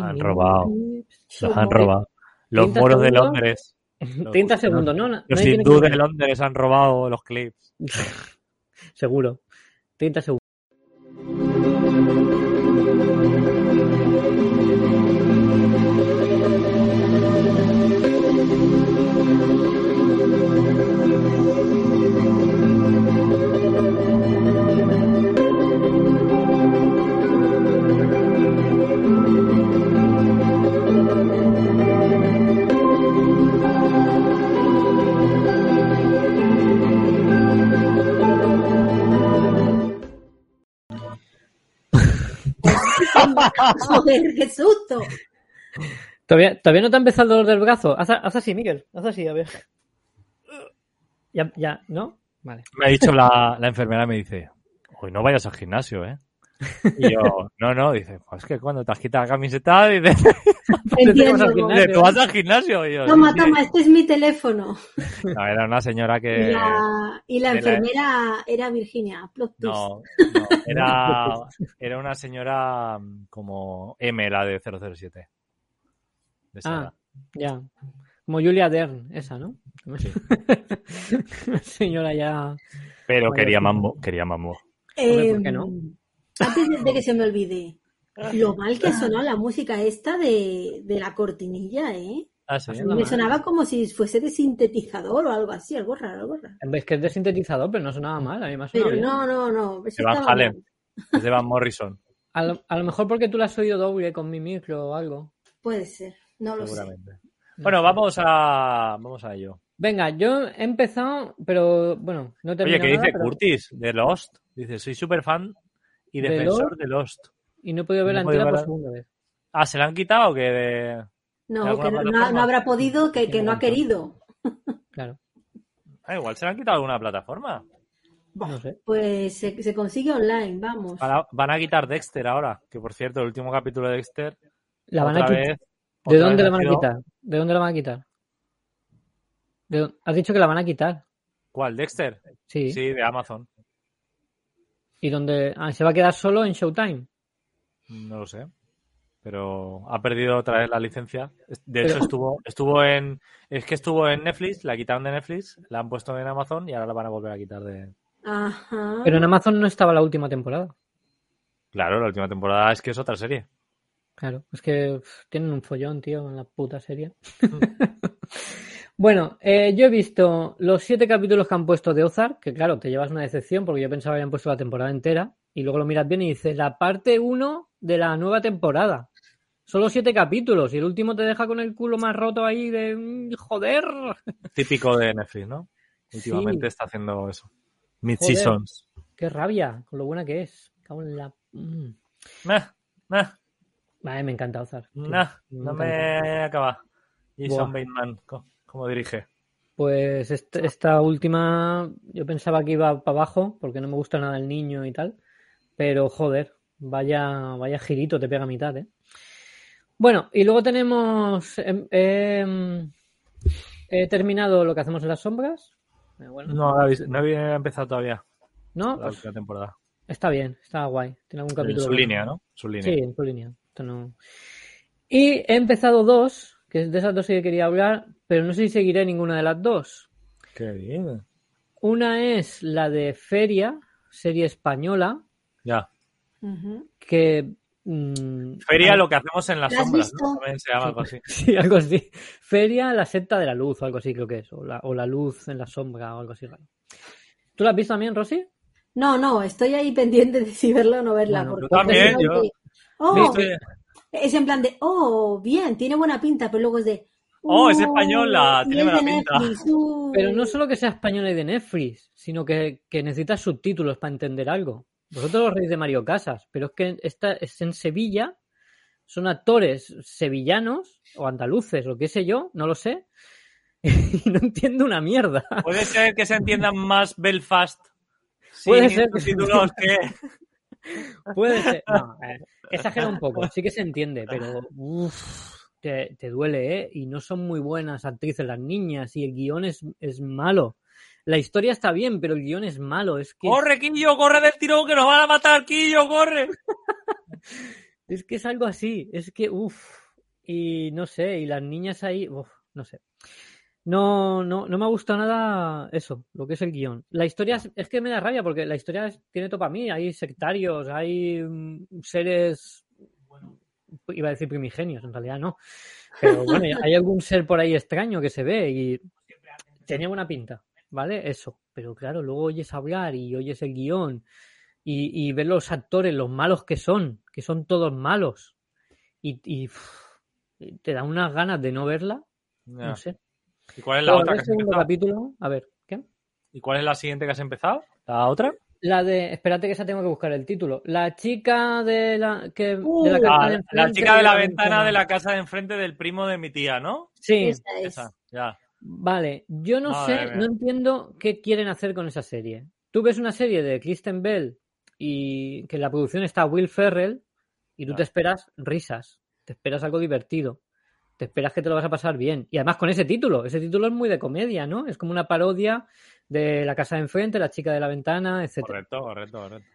Han robado. Clips. Los han robado. Los 30 moros de. Londres. Los- 30 segundos, ¿no? Los Nadie tiene hindúes de Londres han robado los clips. Seguro. 30 segundos. Joder, qué susto. ¿Todavía, todavía no te ha empezado el dolor del brazo. Haz, haz así, Miguel. Haz así, a ver. Ya, ya, ¿no? Vale. Me ha dicho la, la enfermera, me dice, hoy no vayas al gimnasio, ¿eh? Y yo, no, no, dice, pues es que cuando te has quitado la camiseta, dice, Entiendo. tú vas al gimnasio. Y yo, Toma, "Sí, sí". toma, este es mi teléfono. No, era una señora Y que... la, y la enfermera era Virginia. No, no, era, era una señora mm, como M, la de 007. De esa Ah, edad. ya. Como Julia Dern, esa, ¿no? Señora ya. Pero quería mambo, quería mambo. Hombre, ¿por Eh, qué no? Antes de, de que se me olvide, lo mal que sonó la música esta de, de la cortinilla, ¿eh? Ah, sí. Me mal. sonaba como si fuese de sintetizador o algo así, algo raro, algo raro. Es que es de sintetizador, pero no sonaba mal. A mí me ha sonado Pero bien. no, no, no. eso De Van Halen. Es de Van Morrison, A lo, a lo mejor porque tú la has oído doble con mi micro o algo. Puede ser, no lo sé. seguramente. Bueno, vamos a, vamos a ello. Venga, yo he empezado, pero bueno, no he Oye, ¿qué dice pero- Curtis de Lost? Dice, soy súper fan y ¿De defensor de Lost. Y no he podido ver No la entera por segunda vez. Ah, ¿se la han quitado o que de...? ¿De No, que no, no- plataforma? no habrá podido, que, que no ha querido. Claro, Ah, igual se la han quitado alguna plataforma. no sé. Pues se, se consigue online, vamos. Van a, van a quitar Dexter ahora, que por cierto, el último capítulo de Dexter, La van a quitar. vez... ¿De dónde la van a quitar? ¿De dónde la van a quitar? ¿De dó- Has dicho que la van a quitar. ¿Cuál? ¿Dexter? Sí. Sí, de Amazon. ¿Y dónde? Ah, se va a quedar solo en Showtime. No lo sé. Pero ha perdido otra vez la licencia. De hecho, Pero- estuvo, estuvo en. Es que estuvo en Netflix, la quitaron de Netflix, la han puesto en Amazon y ahora la van a volver a quitar de. Ajá. Pero en Amazon no estaba la última temporada. Claro, la última temporada es que es otra serie. Claro, es que uf, tienen un follón, tío, en la puta serie. Bueno, eh, yo he visto los siete capítulos que han puesto de Ozark, que claro, te llevas una decepción porque yo pensaba que habían puesto la temporada entera, y luego lo miras bien y dices, la parte 1 de la nueva temporada. Solo siete capítulos, y el último te deja con el culo más roto ahí de mm, joder. Típico de Netflix, ¿no? Últimamente está haciendo eso. Mid-seasons. Qué rabia, con lo buena que es. Cago en la... mm. Nah, nah, Vale, me encanta Ozark. nah, no encanta. me acaba. Jason. Bateman, como dirige. Pues est- esta última, yo pensaba que iba para abajo, porque no me gusta nada el niño y tal, pero joder, vaya, vaya girito te pega a mitad, ¿eh? Bueno, y luego tenemos, em, em, he terminado lo que hacemos en las sombras. Eh, Bueno, No, no había empezado todavía ¿no? la Pues última temporada. está bien, está guay. Tiene algún En capítulo. su bueno. línea, ¿no? Su línea. Sí, en su línea. Esto no- Y he empezado dos, que es de esas dos sí que quería hablar, pero no sé si seguiré ninguna de las dos. Qué bien. Una es la de Feria, serie española, Ya. Que... mm, Feria ah, lo que hacemos en las ¿La has sombras, visto? ¿no? También se llama algo así. Sí, algo así. Feria, la secta de la luz, o algo así creo que es. O la, o la luz en la sombra, o algo así raro. ¿Tú la has visto también, Rosy? No, no, estoy ahí pendiente de si verla o no verla. Bueno, porque yo también, yo- Oh, ¿Viste? Es en plan de, oh, bien, tiene buena pinta, pero luego es de, Oh, es "Uh, española, tiene es buena pinta". Netflix, uh". Pero no solo que sea española y de Netflix, sino que, que necesitas subtítulos para entender algo. Vosotros los reís de Mario Casas, pero es que esta es en Sevilla, son actores sevillanos o andaluces o qué sé yo, no lo sé, y no entiendo una mierda. Puede ser que se entiendan más Belfast Puede ser que se subtítulos que... Puede ser. No, eh, exagera un poco, sí que se entiende, pero uf, te, te duele, ¿eh? Y no son muy buenas actrices las niñas y el guion es, es malo. La historia está bien, pero el guion es malo. Es que, ¡Corre, Quillo! ¡Corre del tirón que nos van a matar, Quillo! ¡Corre! es que es algo así. Es que, uff. Y no sé, y las niñas ahí, uf, no sé. No, no, no me ha gustado nada eso, lo que es el guion. La historia es, es que me da rabia porque la historia es- tiene todo para mí. Hay sectarios, hay mm, seres, iba a decir primigenios, en realidad no. Pero bueno, hay algún ser por ahí extraño que se ve y tenía buena pinta, ¿vale? Eso. Pero claro, luego oyes hablar y oyes el guion y, y ves los actores, los malos que son, que son todos malos. Y, te da unas ganas de no verla, no sé. ¿Y cuál es la otra el que has segundo empezado? capítulo, a ver, ¿qué? ¿Y cuál es la siguiente que has empezado? ¿La otra? La de, espérate que esa tengo que buscar el título. La chica de la que Uh, de la casa Ah, de la chica de la ventana de la casa de enfrente del primo de mi tía, ¿no? Sí, Esa es. Esa, ya. vale. Yo no Madre sé, mía. no entiendo qué quieren hacer con esa serie. Tú ves una serie de Kristen Bell y que en la producción está Will Ferrell y tú te esperas risas, te esperas algo divertido, te esperas que te lo vas a pasar bien. Y además con ese título, ese título es muy de comedia, ¿no? Es como una parodia de la casa de enfrente, la chica de la ventana, etcétera. Correcto, correcto, correcto.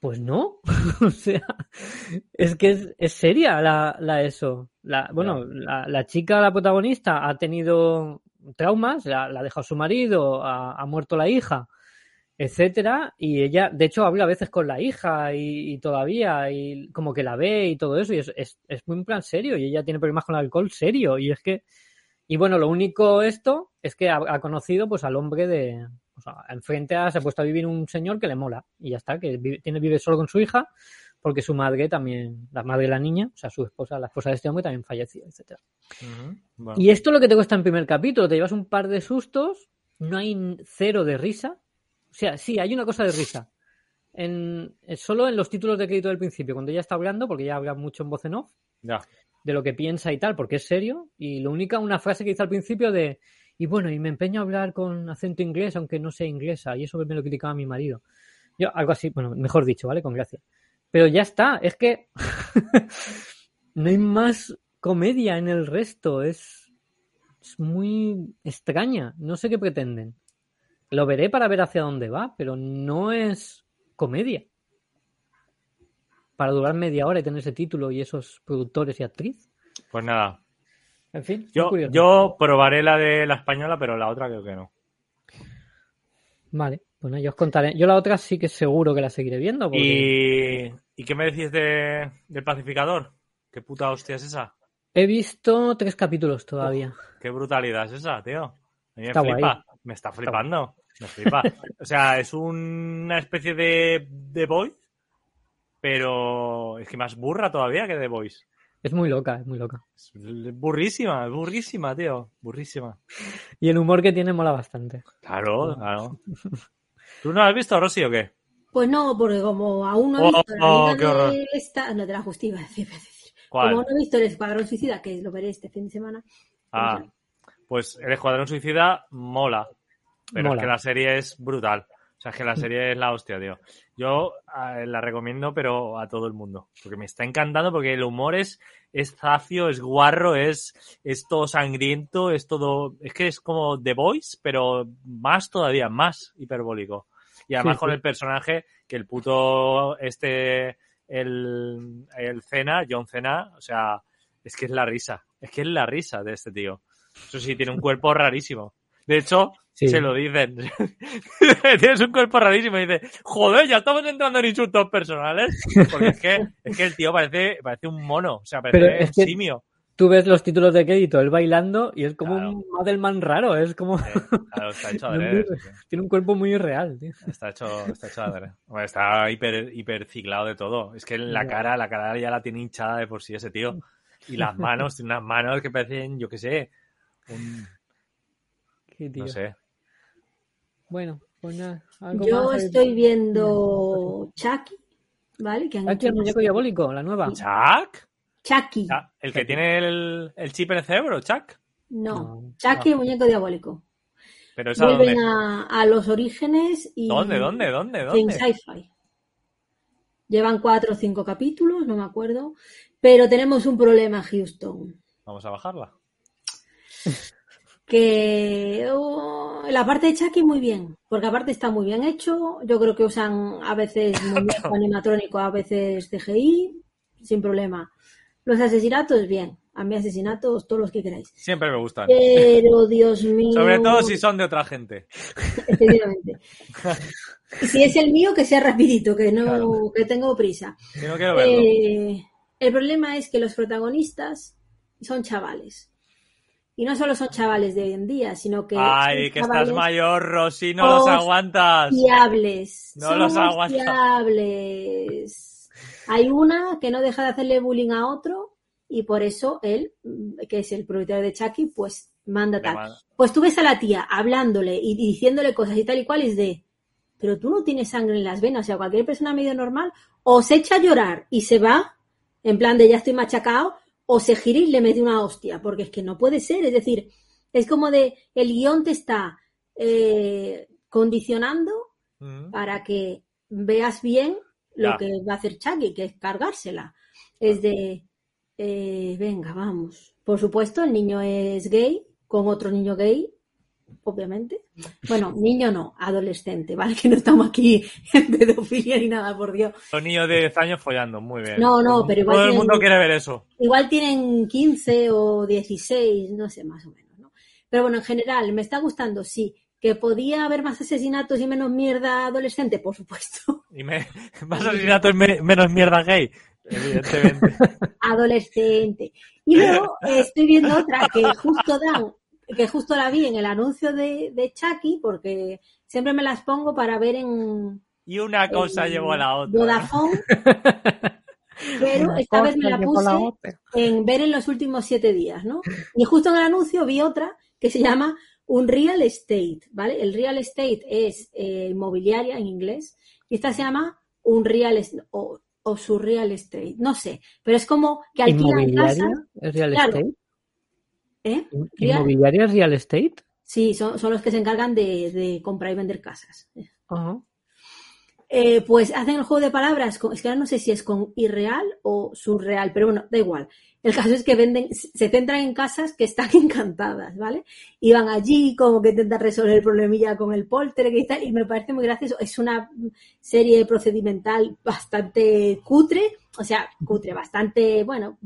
Pues no, o sea, es que es, es seria la, la eso. La, bueno, la, la chica, la protagonista, ha tenido traumas, la, la ha dejado su marido, ha, ha muerto la hija, etcétera, y ella, de hecho, habla a veces con la hija y, y todavía, y como que la ve y todo eso, y es, es, es muy en plan serio, y ella tiene problemas con el alcohol serio, y es que, y bueno, lo único esto es que ha, ha conocido pues al hombre de, o sea, enfrente a- se ha puesto a vivir un señor que le mola, y ya está, que vive, tiene, vive solo con su hija, porque su madre también, la madre de la niña, o sea, su esposa, la esposa de este hombre también falleció, etcétera. Bueno. Y esto es lo que te cuesta en primer capítulo. Te llevas un par de sustos, no hay cero de risa. O sea, sí, hay una cosa de risa. En, eh, solo en los títulos de crédito del principio, cuando ella está hablando, porque ella habla mucho en voz en off, Ya. de lo que piensa y tal, porque es serio. Y lo única, una frase que dice al principio de, y bueno, y me empeño a hablar con acento inglés, aunque no sea inglesa, y eso me lo criticaba mi marido. Yo, algo así, bueno, mejor dicho, ¿vale? Con gracia. Pero ya está, es que no hay más comedia en el resto, es, es muy extraña, no sé qué pretenden. Lo veré para ver hacia dónde va, pero no es comedia. Para durar media hora y tener ese título y esos productores y actriz. Pues nada. En fin, Yo, yo probaré la de la española, pero la otra creo que no. Vale, bueno, yo os contaré. Yo la otra sí que seguro que la seguiré viendo. Porque ¿Y, ¿y qué me decís de, del pacificador? ¿Qué puta hostia es esa? He visto tres capítulos todavía. ¿Qué brutalidad es esa, tío? A mí me Está guay. flipa. Me está flipando. Me flipa. O sea, es un- una especie de The Voice, pero es que más burra todavía que The Voice. Es muy loca, es muy loca. Es burrísima, es burrísima, tío. Burrísima. Y el humor que tiene mola bastante. Claro, claro. ¿Tú no lo has visto, Rosy, o qué? Pues no, porque como aún no he Oh, visto la oh, de esta, no de la justicia, decir. ¿Cuál? Como no he visto el Escuadrón Suicida, que lo veré este fin de semana. Ah, pues el Escuadrón Suicida mola. Pero Mola. es que la serie es brutal. O sea, es que la serie es la hostia, tío. Yo eh, la recomiendo, pero a todo el mundo. Porque me está encantando, porque el humor es, es zafio, es guarro, es, es todo sangriento, es todo. Es que es como The Voice, pero más todavía, más hiperbólico. Y además Sí, con el personaje que el puto este el, el Cena, John Cena, o sea, es que es la risa, es que es la risa de este tío. Eso sí, tiene un cuerpo rarísimo. De hecho, Sí. se lo dicen. Tienes un cuerpo rarísimo y dice, joder, ya estamos entrando en insultos personales. Porque es que, es que el tío parece, parece un mono, o sea, parece Pero es un que- simio. Tú ves los títulos de crédito, él bailando, y es como Claro. un Madelman raro, es como... Eh, claro, está hecho adrede. re- Tiene un cuerpo muy real, tío. Está hecho, está hecho adrede. Bueno, está hiper, hiper ciclado de todo. Es que la cara, la cara ya la tiene hinchada de por sí ese tío. Y las manos, tiene unas manos que parecen, yo qué sé, un, Qué tío. no sé. Bueno, pues nada. algo Yo más, estoy viendo Chucky, ¿vale? Que han Aquí el muñeco diabólico, la nueva. ¿Chuck? Chucky. Ah, El que tiene el, el chip en el cerebro, Chuck. No, No. Chucky, el muñeco diabólico. Pero esa? Vuelven a, a los orígenes y ¿Dónde, dónde, dónde, en dónde? sci-fi. Llevan cuatro o cinco capítulos, no me acuerdo. Pero tenemos un problema, Houston. Vamos a bajarla. Que oh, la parte de Chucky muy bien, porque aparte está muy bien hecho. Yo creo que usan a veces muñeco animatrónico, a veces CGI, sin problema. Los asesinatos, bien. A mí asesinatos, todos los que queráis. Siempre me gustan. Pero, Dios mío. Sobre todo si son de otra gente. Efectivamente. Si es el mío, que sea rapidito, que no, Claro. que tengo prisa. Yo no quiero verlo. Eh, el problema es que los protagonistas son chavales. Y no solo son chavales de hoy en día, sino que Ay, que estás mayor, Rosy, no los aguantas. fiables. No los Somos aguanta. fiables. Hay una que no deja de hacerle bullying a otro y por eso él, que es el propietario de Chucky, pues manda tal. manda- Pues tú ves a la tía hablándole y diciéndole cosas y tal y cual y es de, pero tú no tienes sangre en las venas, o sea, cualquier persona medio normal o se echa a llorar y se va, en plan de ya estoy machacado, o se gira y le mete una hostia, porque es que no puede ser, es decir, es como de, el guion te está eh, condicionando Mm. para que veas bien lo Ya. que va a hacer Chucky, que es cargársela. Es de, eh, venga, vamos. Por supuesto, el niño es gay, con otro niño gay, obviamente. Bueno, niño no, adolescente, ¿vale? Que no estamos aquí en pedofilia ni nada, por Dios. Los niños de 10 años follando, muy bien. No, no, pero igual Todo el mundo quiere ver eso. Igual tienen 15 o 16, no sé, más o menos, ¿no? Pero bueno, en general, ¿me está gustando? Sí. ¿Que podía haber más asesinatos y menos mierda adolescente? Por supuesto. Y me, más asesinatos me- menos mierda gay. Evidentemente. adolescente. Y luego eh, estoy viendo otra que justo dan, que justo la vi en el anuncio de, de Chucky, porque siempre me las pongo para ver en Y una cosa en llevó a la otra. Vodafone, pero esta vez me la puse en ver en los últimos siete días, ¿no? Y justo en el anuncio vi otra que se llama un real estate, ¿vale? El real estate es eh, inmobiliaria en inglés y esta se llama un real o, o su real estate, no sé, pero es como que alquilan ¿Inmobiliaria casas, es real Claro. estate? ¿Eh? ¿Inmobiliaria real estate? Sí, son, son los que se encargan de, de comprar y vender casas. Eh, pues hacen el juego de palabras, con- es que ahora no sé si es con irreal o surreal, pero bueno, da igual. El caso es que venden, se centran en casas que están encantadas, ¿vale? Y van allí como que intentan resolver el problemilla con el polter y tal, y me parece muy gracioso. Es una serie procedimental bastante cutre, o sea, cutre, bastante, bueno,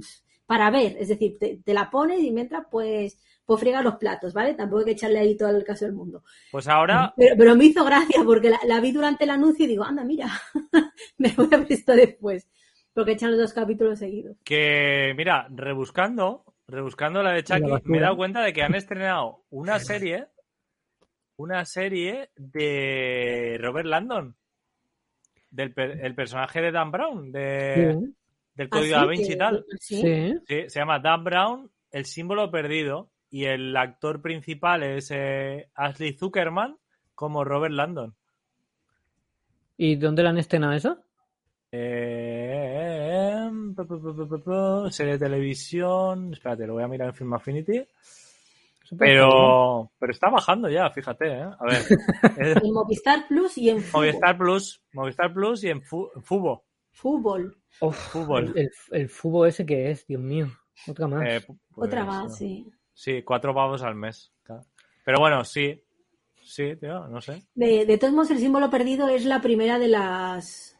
para ver, es decir, te, te la pones y mientras pues, pues friega los platos, ¿vale? Tampoco hay que echarle ahí todo el caso del mundo. Pues ahora, Pero, pero me hizo gracia porque la, la vi durante el anuncio y digo, anda, mira, me voy a ver esto después. Porque echan los dos capítulos seguidos. que mira, rebuscando, rebuscando la de Chucky, me he dado cuenta de que han estrenado una serie una serie de Robert Landon, del per- el personaje de Dan Brown, de, Sí, del ¿Ah, Código sí? Da Vinci y tal. ¿sí? sí. Sí, se llama Dan Brown, el símbolo perdido, y el actor principal es eh, Ashley Zuckerman como Robert Landon. ¿Y dónde la han estrenado eso? Eh, pu- pu- pu- pu- pu- pu- serie de televisión. Espérate, lo voy a mirar en Film Affinity. Pero, pero está bajando ya, fíjate, ¿eh? A ver. En Movistar Plus y en fútbol. Movistar Plus, Movistar Plus y en Fu- Fubo. Fútbol. Fútbol. El, el, el fútbol ese que es, Dios mío. Otra más. Eh, pues, Otra más, sí. Sí, cuatro pavos al mes. Pero bueno, sí. Sí, tío, no sé. De, de todos modos, el símbolo perdido es la primera de las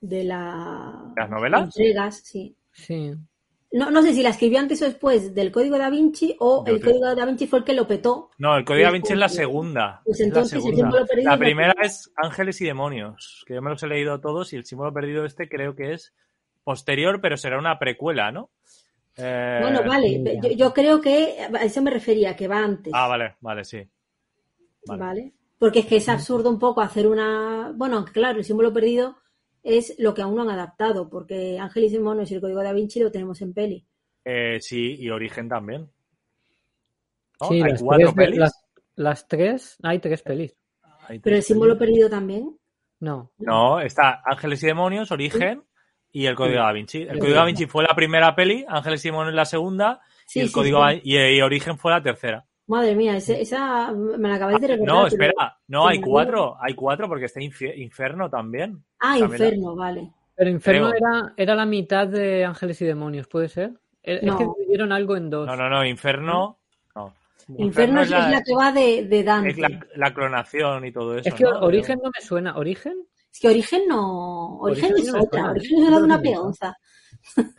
de la ¿Las novelas? entregas, sí. Sí. No, no sé si la escribió antes o después del Código da Vinci o Yo el creo- Código da Vinci fue el que lo petó. No, el Código Da Vinci es la pues, segunda. pues es la entonces el símbolo perdido La primera es Ángeles y Demonios, que yo me los he leído todos y el símbolo perdido este creo que es posterior, pero será una precuela, ¿no? Eh, Bueno, vale, yo, yo creo que a eso me refería, que va antes. Ah, vale, vale, sí. vale. Vale. Porque es que es absurdo un poco hacer una. Bueno, aunque claro, el símbolo perdido es lo que aún no han adaptado, porque Ángeles y Demonios y el Código da Vinci lo tenemos en peli. Eh, sí, y Origen también. ¿No? Sí, Hay las cuatro tres, pelis. Las, las tres, hay tres pelis. Hay Pero tres el símbolo pelis. perdido también. No. No, está Ángeles y Demonios, Origen y el Código Sí. Da Vinci. El Sí. Código Da Vinci fue la primera peli, Ángeles y Demonios la segunda Sí, y el sí, Código sí. y, y Origen fue la tercera. Madre mía, ese- esa me la acabáis de recordar. No, pero- espera, no, hay cuatro, hay cuatro porque está Inferno también. Ah, También la- Inferno, vale. Pero Inferno Creo. era, era la mitad de Ángeles y Demonios, ¿puede ser? Es No. es que dividieron algo en dos. No, no, no, Inferno, no. Inferno es, es la, que va de, de Dante. es la, la clonación y todo eso. Es que ¿no? Origen no me suena. ¿Origen? Es que Origen no. Origen, Origen es otra. suena. Origen es una peonza.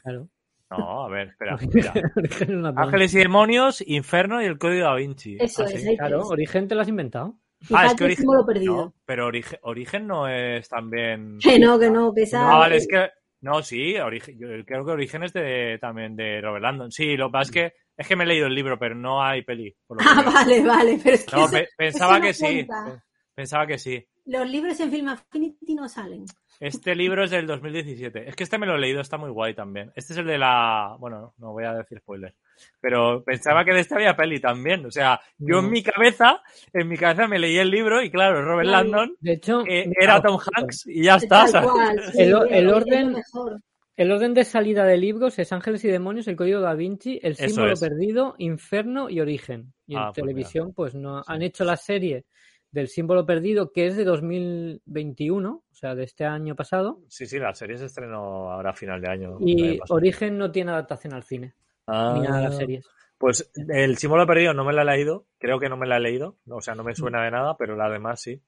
Claro. No, a ver, espera, mira. Origen es una peonza. Ángeles y Demonios, Inferno y el Código Da Vinci. Eso Ah, es, sí. Claro. Origen te lo has inventado. Ah, es que Origen. símbolo perdido. No, pero Origen, Origen no es también. Que no, que no, que esa. Ah, vale, es que. No, sí, Origen, yo creo que Origen es de, también de Robert Landon. Sí, lo que pasa es que es que me he leído el libro, pero no hay peli. por lo Ah, vale, vale. Pero es que No, eso- pensaba eso no que sí. cuenta. Pensaba que sí. Los libros en Film Affinity no salen. Este libro es del 2017. Es que este me lo he leído, está muy guay también. Este es el de la. Bueno, no voy a decir spoiler. Pero pensaba que de este había peli también. O sea, yo en No. mi cabeza, en mi cabeza me leí el libro y claro, Robert. Landon De hecho, eh, era Tom. Hanks y ya está. Sí, El orden-. El orden de salida de libros es Ángeles y Demonios, El Código Da Vinci, El Símbolo es. Perdido, Inferno y Origen. Y en Ah, pues televisión, pues no han hecho la serie del Símbolo Perdido, que es de 2021, o sea, de este año pasado. Sí, sí, la serie se estrenó ahora a final de año. Y. Origen no tiene adaptación al cine, Ah, ni nada de las series. Pues el símbolo perdido no me la he leído. Creo que no me la he leído. O sea, no me suena de nada, pero la demás sí.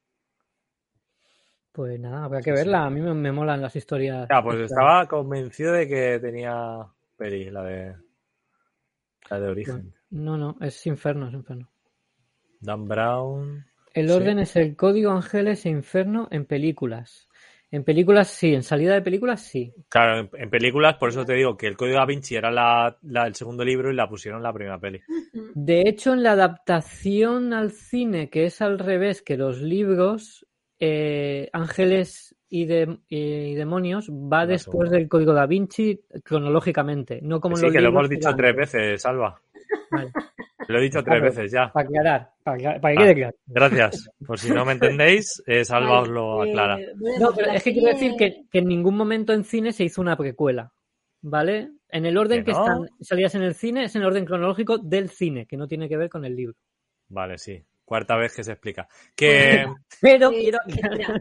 Pues nada, habrá que Sí, sí. verla. A mí me, me molan las historias. Ya, pues estaba convencido de que tenía peli, la de. La de origen. No, no, es Inferno, es Inferno. Dan Brown. El Sí. orden es el Código Ángeles e Inferno en películas. En películas sí, en salida de películas sí. Claro, en, en películas, por eso te digo que el Código Da Vinci era la, la- el segundo libro y la pusieron en la primera peli. De hecho, en la adaptación al cine, que es al revés que los libros, eh, Ángeles y, de- y Demonios va La después segunda. del Código Da Vinci cronológicamente, no como en sí, los que lo hemos dicho tres veces, Salva. Vale, Lo he dicho tres Claro. veces ya. para aclarar, para, aclarar- para que Ah. quede claro. Gracias. Por si no me entendéis, eh, Salva os lo aclara. eh, No, pero es que quiero decir que, que en ningún momento en cine se hizo una precuela, ¿vale? En el orden Que que, no. están salidas en el cine es en el orden cronológico del cine, que no tiene que ver con el libro. Vale, sí. Cuarta vez que se explica. Que. Pero Eh, quiero...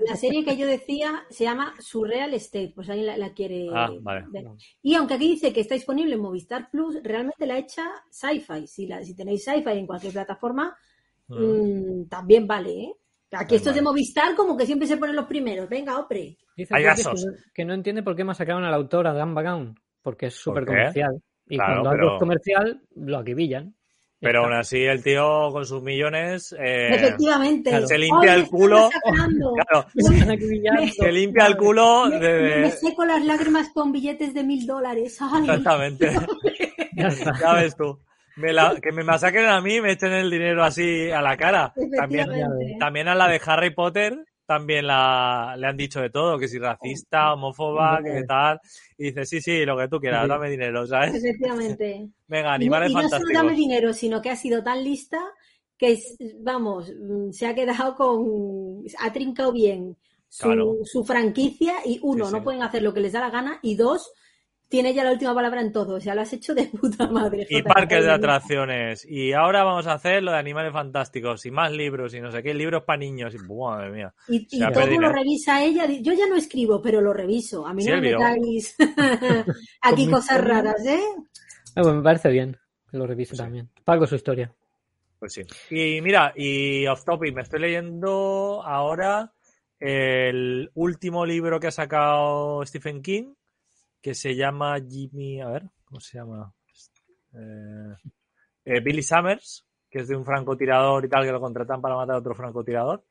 la serie que yo decía se llama Surreal Estate, pues alguien la, la quiere Ah, vale. ver. Y aunque aquí dice que está disponible en Movistar Plus, realmente la hecha Sci-Fi. Si, la, si tenéis Sci-Fi en cualquier plataforma, mm, también vale, ¿eh? Aquí estos de. Movistar como que siempre se ponen los primeros. Venga, opre. Dice que, no, que no entiende por qué masacraron al autor, a Dan Brown, porque es súper comercial. Y Claro, cuando algo pero- es comercial, lo acribillan. Pero aún así, el tío con sus millones. eh, Efectivamente. Se limpia ¡Ay, el culo! Claro, Me se limpia el culo Me, de. me- me seco las lágrimas con billetes de mil dólares. ¡Ay! Exactamente. Ya. Ya ves tú. me la- que me masacren a mí y me echen el dinero así a la cara. También, también a la de Harry Potter también la, le han dicho de todo, que si racista, homófoba, que tal. Y dice, sí, sí, lo que tú quieras, Sí. dame dinero, ¿sabes? Efectivamente. Venga, Y no, animales y no solo dame dinero, sino que ha sido tan lista que, vamos, mm, se ha quedado con... ha trincado bien su, Claro. su franquicia y uno, Sí, no pueden hacer lo que les da la gana y dos, tiene ya la última palabra en todo. O sea, lo has hecho de puta madre. Y Jota, parques de atracciones. Y ahora vamos a hacer lo de animales fantásticos y más libros y no sé qué, libros para niños. Y, ¡buah, madre mía. Y, todo perdido, lo revisa ella. Yo ya no escribo, pero lo reviso. A mí Sí, no me metáis aquí cosas raras, ¿eh? Ah, pues me parece bien que lo revise también. Para algo su historia. Pues sí. Y mira, y off topic, me estoy leyendo ahora el último libro que ha sacado Stephen King, que se llama Jimmy, a ver, ¿cómo se llama? Eh, eh, Billy Summers, que es de un francotirador y tal, que lo contratan para matar a otro francotirador.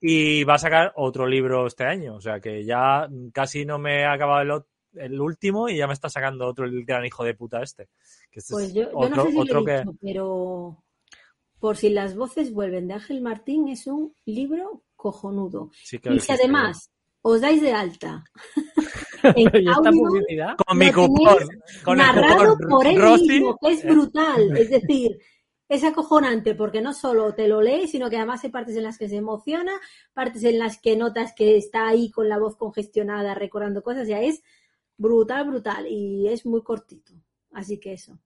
Y va a sacar otro libro este año, o sea que ya casi no me ha acabado el, último y ya me está sacando otro el gran hijo de puta este. Que este Pues es yo, yo otro, no sé si otro lo he que... pero por si las voces vuelven de Ángel Martín es un libro cojonudo. sí Y si además os dais de alta en ¿Y esta Audible, publicidad? Con mi cupón. Con narrado cupón por él Rosy. mismo, que es brutal. Es decir, es acojonante porque no solo te lo lees, sino que además hay partes en las que se emociona, partes en las que notas que está ahí con la voz congestionada recordando cosas. Ya es brutal, brutal y es muy cortito. Así que eso.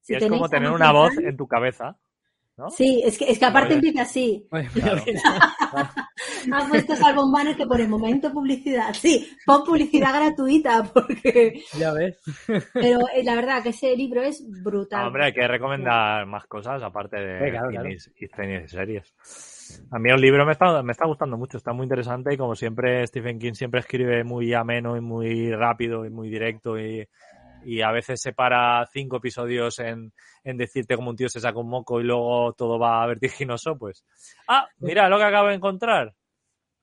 Si Y es como tener una voz en tu cabeza. ¿No? Sí, es que, es que aparte empieza así. Claro. Han puesto salvo un banner que pone momento publicidad. Sí, pon publicidad gratuita porque... ya ves. Pero eh, la verdad que ese libro es brutal. Ah, hombre, hay que recomendar más cosas aparte de Sí, claro, claro. cines y cines y series. A mí el libro me está, me está gustando mucho, está muy interesante y como siempre Stephen King siempre escribe muy ameno y muy rápido y muy directo y, y a veces se para cinco episodios en, en decirte como un tío se saca un moco y luego todo va vertiginoso, pues. Ah, mira lo que acabo de encontrar.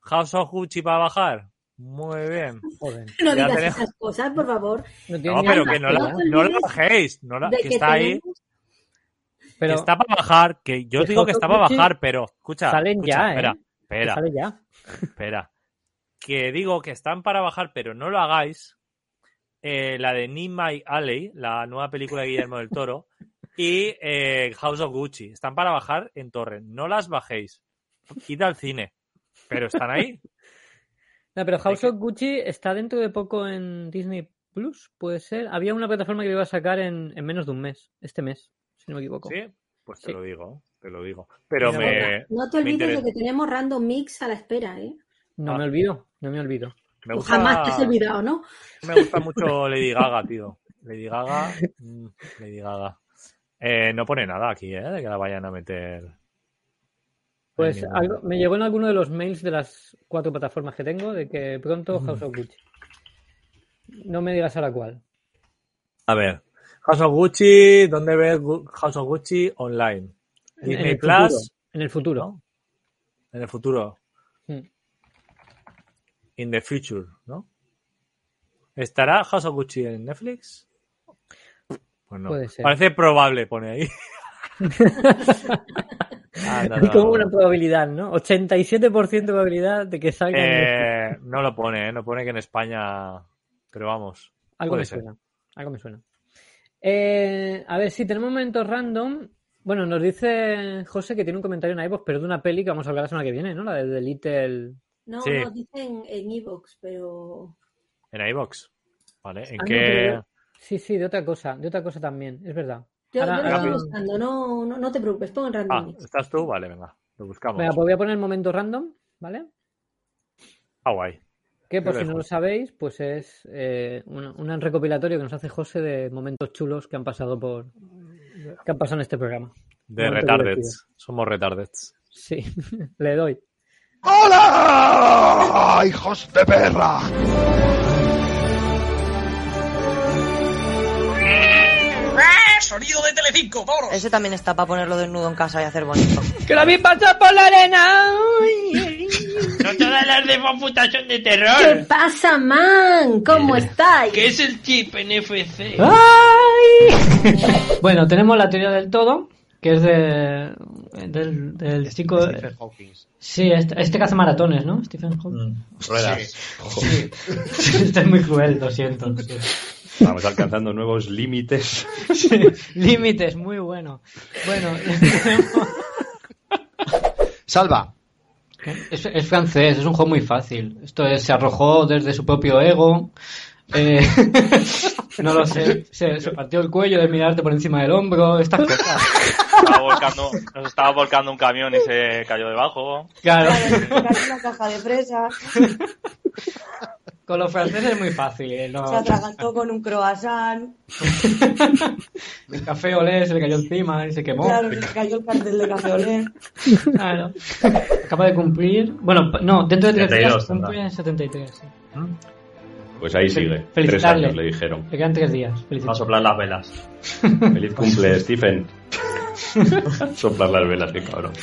House of Gucci para bajar. Muy bien. Joder. no ya digas tenemos- esas cosas, por favor. No No, pero que no la, no bajéis. No la- de que que está ahí. tenemos- Pero que está para bajar, que yo que digo que está para bajar, pero escucha, salen escucha, ya, ¿eh? espera, que espera, sale ya. espera. Que digo que están para bajar, pero no lo hagáis. Eh, la de Nimai Alley, la nueva película de Guillermo del Toro, y eh, House of Gucci, están para bajar en torre. No las bajéis. Id al cine. Pero están ahí. No, pero House of Gucci está dentro de poco en Disney Plus, puede ser. Había una plataforma que lo iba a sacar en, en menos de un mes, este mes, si no me equivoco. ¿Sí? Pues te Sí. lo digo, te lo digo. Pero me, No te me olvides de que tenemos Random Mix a la espera, ¿eh? No Ah. me olvido, no me olvido. Me Tú gusta, Jamás te has olvidado, ¿no? Me gusta mucho Lady Gaga, tío. Lady Gaga. mm, Lady Gaga. Eh, no pone nada aquí, ¿eh? De que la vayan a meter. Pues en algo, me llegó en alguno de los mails de las cuatro plataformas que tengo de que pronto House of Gucci. No me digas ahora cuál. A ver. House of Gucci, ¿dónde ves House of Gucci online? En, en Disney el Plus, futuro. En el futuro. ¿no? En el futuro. Mm. In the future, ¿no? ¿Estará House of Gucci en Netflix? Pues no. Puede ser. Parece probable, pone ahí. Ah, no, como no. una probabilidad, ¿no? 87% de probabilidad de que salga. en Netflix. Eh, no lo pone, ¿eh? no pone que en España. Pero vamos. Algo me ser. suena. Algo me suena. Eh, a ver, si tenemos momentos random. Bueno, nos dice José que tiene un comentario en iVoox, pero de una peli que vamos a hablar la semana que viene, ¿no? La de The Little. No, Sí. nos dicen en Evox, pero... En iVox. ¿Vale? ¿En Ah, no, qué.? Sí, sí, de otra cosa, de otra cosa también, es verdad. Yo, Ahora- yo lo estoy buscando, no, no, no te preocupes, pon en Random Ah. ¿estás tú? Vale, venga. Lo buscamos. Venga, pues voy a poner el momento random, ¿vale? Ah, guay. Que por si no lo sabéis, pues es eh, un, un recopilatorio que nos hace José de momentos chulos que han pasado por que han pasado en este programa. De Momento retardeds. Somos retardeds. Sí, le doy. ¡Hola! ¡Hijos de perra! ¡Sonido de Telecinco, moros! Ese también está para ponerlo desnudo en casa y hacer bonito. ¡Que la vi pasar por la arena! No todas las de putas son de ¿Qué terror. pasa, man? ¿Cómo estáis? ¿Qué es el chip NFC? ¡Ay! bueno, tenemos la teoría del todo, que es de, del, del chico... Stephen Hawking. Sí, este, este que hace maratones, ¿no? Stephen Hawking. Mm, Ruedas. Sí. este es muy cruel, lo siento. sí. Vamos alcanzando nuevos límites. Sí, Límites, muy bueno. Bueno, tenemos- Salva. es, es francés, es un juego muy fácil. Esto es, se arrojó desde su propio ego. eh, no lo sé, se, se partió el cuello de mirarte por encima del hombro, estas cosas. Estaba volcando, nos estaba volcando un camión y se cayó debajo. Claro, una caja de fresas, con los franceses es muy fácil. eh, no- se atragantó con un croissant, el café olé se le cayó encima y se quemó. claro, se cayó el cartel de café olé. Claro. Acaba de cumplir. Bueno, no, dentro de tres 72 días cumple 73. sí. Pues ahí sigue. Tres Felicitarle. años le dijeron. Le quedan tres días. Va a soplar las velas. Feliz cumple, Stephen. Soplar las velas, qué cabrón.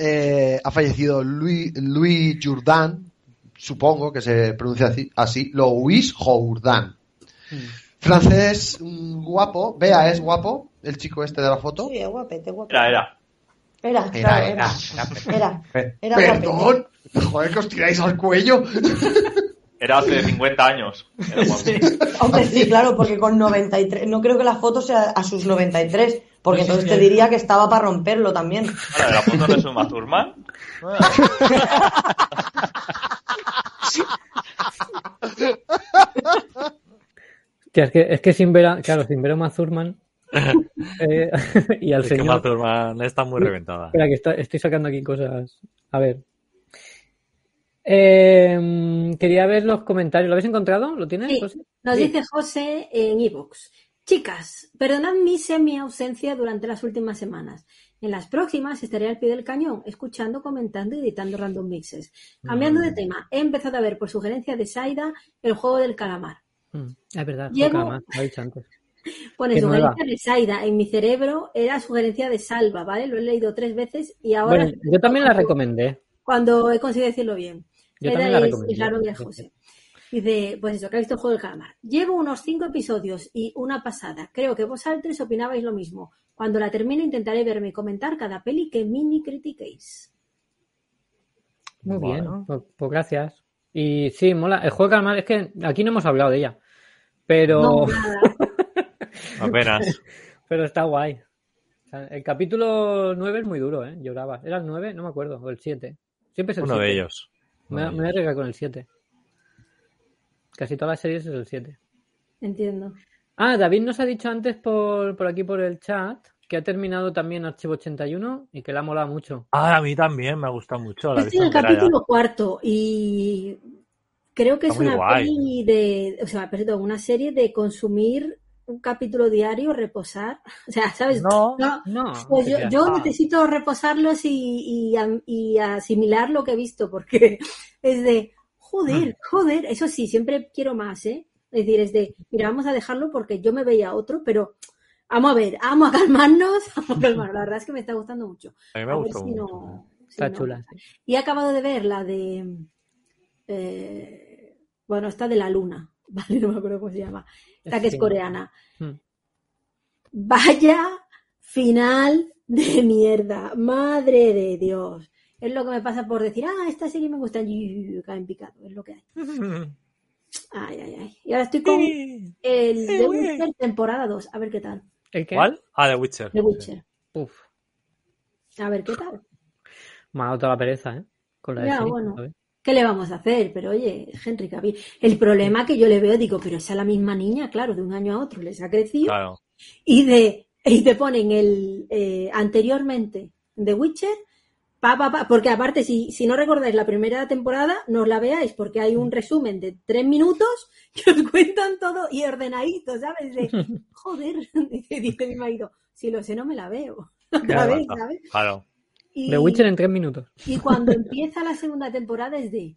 Eh, ha fallecido Louis, Louis Jourdan, supongo que se pronuncia así, así Louis Jourdan. Francés mm, guapo, Bea es guapo, el chico este de la foto. Sí, es guapete, guapete. Era, era. Era, Era, claro, era, era. Era, era Perdón, joder, que os tiráis al cuello. Era hace 50 años. Era guapo. Hombre, sí, claro, porque con 93, no creo que la foto sea a sus 93, porque Sí, entonces sí. te diría que estaba para romperlo también. Ahora, la foto de Suma Thurman. Hostia, es que, es que sin ver a, claro, sin ver a Uma Thurman, eh, y al Es que señor. Uma Thurman está muy reventada. Espera, que está- estoy sacando aquí cosas. A ver. Eh, quería ver los comentarios. ¿Lo habéis encontrado? ¿Lo tienes? Sí. José? Nos Sí. dice José en iVoox. Chicas, perdonad mi semi-ausencia durante las últimas semanas. En las próximas estaré al pie del cañón, escuchando, comentando y editando random mixes. Cambiando de tema, he empezado a ver por sugerencia de Saida el juego del calamar. Mm, es verdad, Llevo- más, lo he dicho antes. Pone Qué sugerencia nueva. de Saida. En mi cerebro era sugerencia de Salva, ¿vale? Lo he leído tres veces y ahora. Bueno, yo también la recomendé. Cuando he conseguido decirlo bien. Yo Saida también la es novia de José. Dice, pues eso, que ha visto el juego del calamar. Llevo unos cinco episodios y una pasada. Creo que vosotros opinabais lo mismo. Cuando la termine intentaré verme y comentar cada peli que mini critiquéis. Muy Bueno. bien, pues, pues gracias. Y sí, mola. El juego de calamar, es que aquí no hemos hablado de ella. Pero, No, nada. Apenas. pero está guay. O sea, el capítulo 9 es muy duro, ¿eh? Lloraba. ¿Era el 9? No me acuerdo. O el 7. Siempre es el Uno 7. de ellos. Me, me voy a arriesgar con el 7. Casi todas las series es el 7. Entiendo. Ah, David nos ha dicho antes por, por aquí por el chat que ha terminado también Archivo 81 y que le ha molado mucho. Ah, a mí también me ha gustado mucho. La Estoy en el entera ya. capítulo cuarto y creo que Está es muy una peli de, o sea, perdón, una serie de consumir un capítulo diario, reposar. O sea, ¿sabes? No, No, Pues que yo, necesito reposarlos y, y, asimilar lo que he visto, porque es de, joder, joder, eso sí, siempre quiero más, ¿eh? Es decir, es de, mira, vamos a dejarlo porque yo me veía otro, pero vamos a ver, vamos a calmarnos, vamos a calmarnos. La verdad es que me está gustando mucho. A mí me A ver gustó si mucho. no- si Está no. chula. Y he acabado de ver la de, eh, bueno, esta de la luna, ¿vale? No me acuerdo cómo se llama. Esta que es coreana. Hmm. Vaya final de mierda. Madre de Dios. Es lo que me pasa por decir, ah, esta serie me gusta. Y caen picado. Es lo que hay. Ay, ay, ay. Y ahora estoy con el The Witcher temporada 2. A ver qué tal. ¿El qué? ¿Cuál? Ah, The Witcher. The Witcher. Uf, A ver qué tal. me ha dado toda la pereza, ¿eh? Con la de Ya, serie, bueno. ¿sabes? ¿Qué le vamos a hacer? Pero oye, Henry Cavill. El problema que yo le veo, digo, pero esa es la misma niña, claro, de un año a otro les ha crecido. Claro. y de y te ponen el eh, anteriormente de Witcher pa, pa, pa, porque aparte si, si no recordáis la primera temporada no os la veáis porque hay un resumen de tres minutos que os cuentan todo y ordenadito ¿sabes? de joder dice, mi marido si lo sé no me la veo otra vez. ¿sabes? Claro. Y, The Witcher en tres minutos. y cuando empieza la segunda temporada es de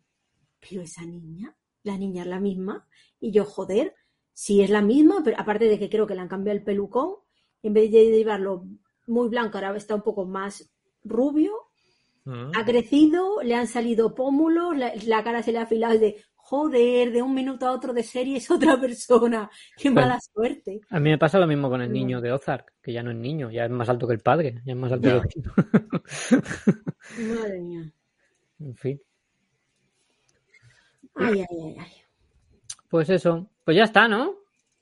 pero esa niña la niña es la misma y yo joder si es la misma, pero aparte de que creo que le han cambiado el pelucón, en vez de llevarlo muy blanco, ahora está un poco más rubio. Mm. Ha crecido, le han salido pómulos, la, la cara se le ha afilado de joder, de un minuto a otro de serie es otra persona. Qué mala suerte. A mí me pasa lo mismo con el niño de Ozark, que ya no es niño, ya es más alto que el padre, ya es más alto que el tío. Madre mía. En fin. Ay, ay, ay, ay. Pues eso. Pues ya está, ¿no?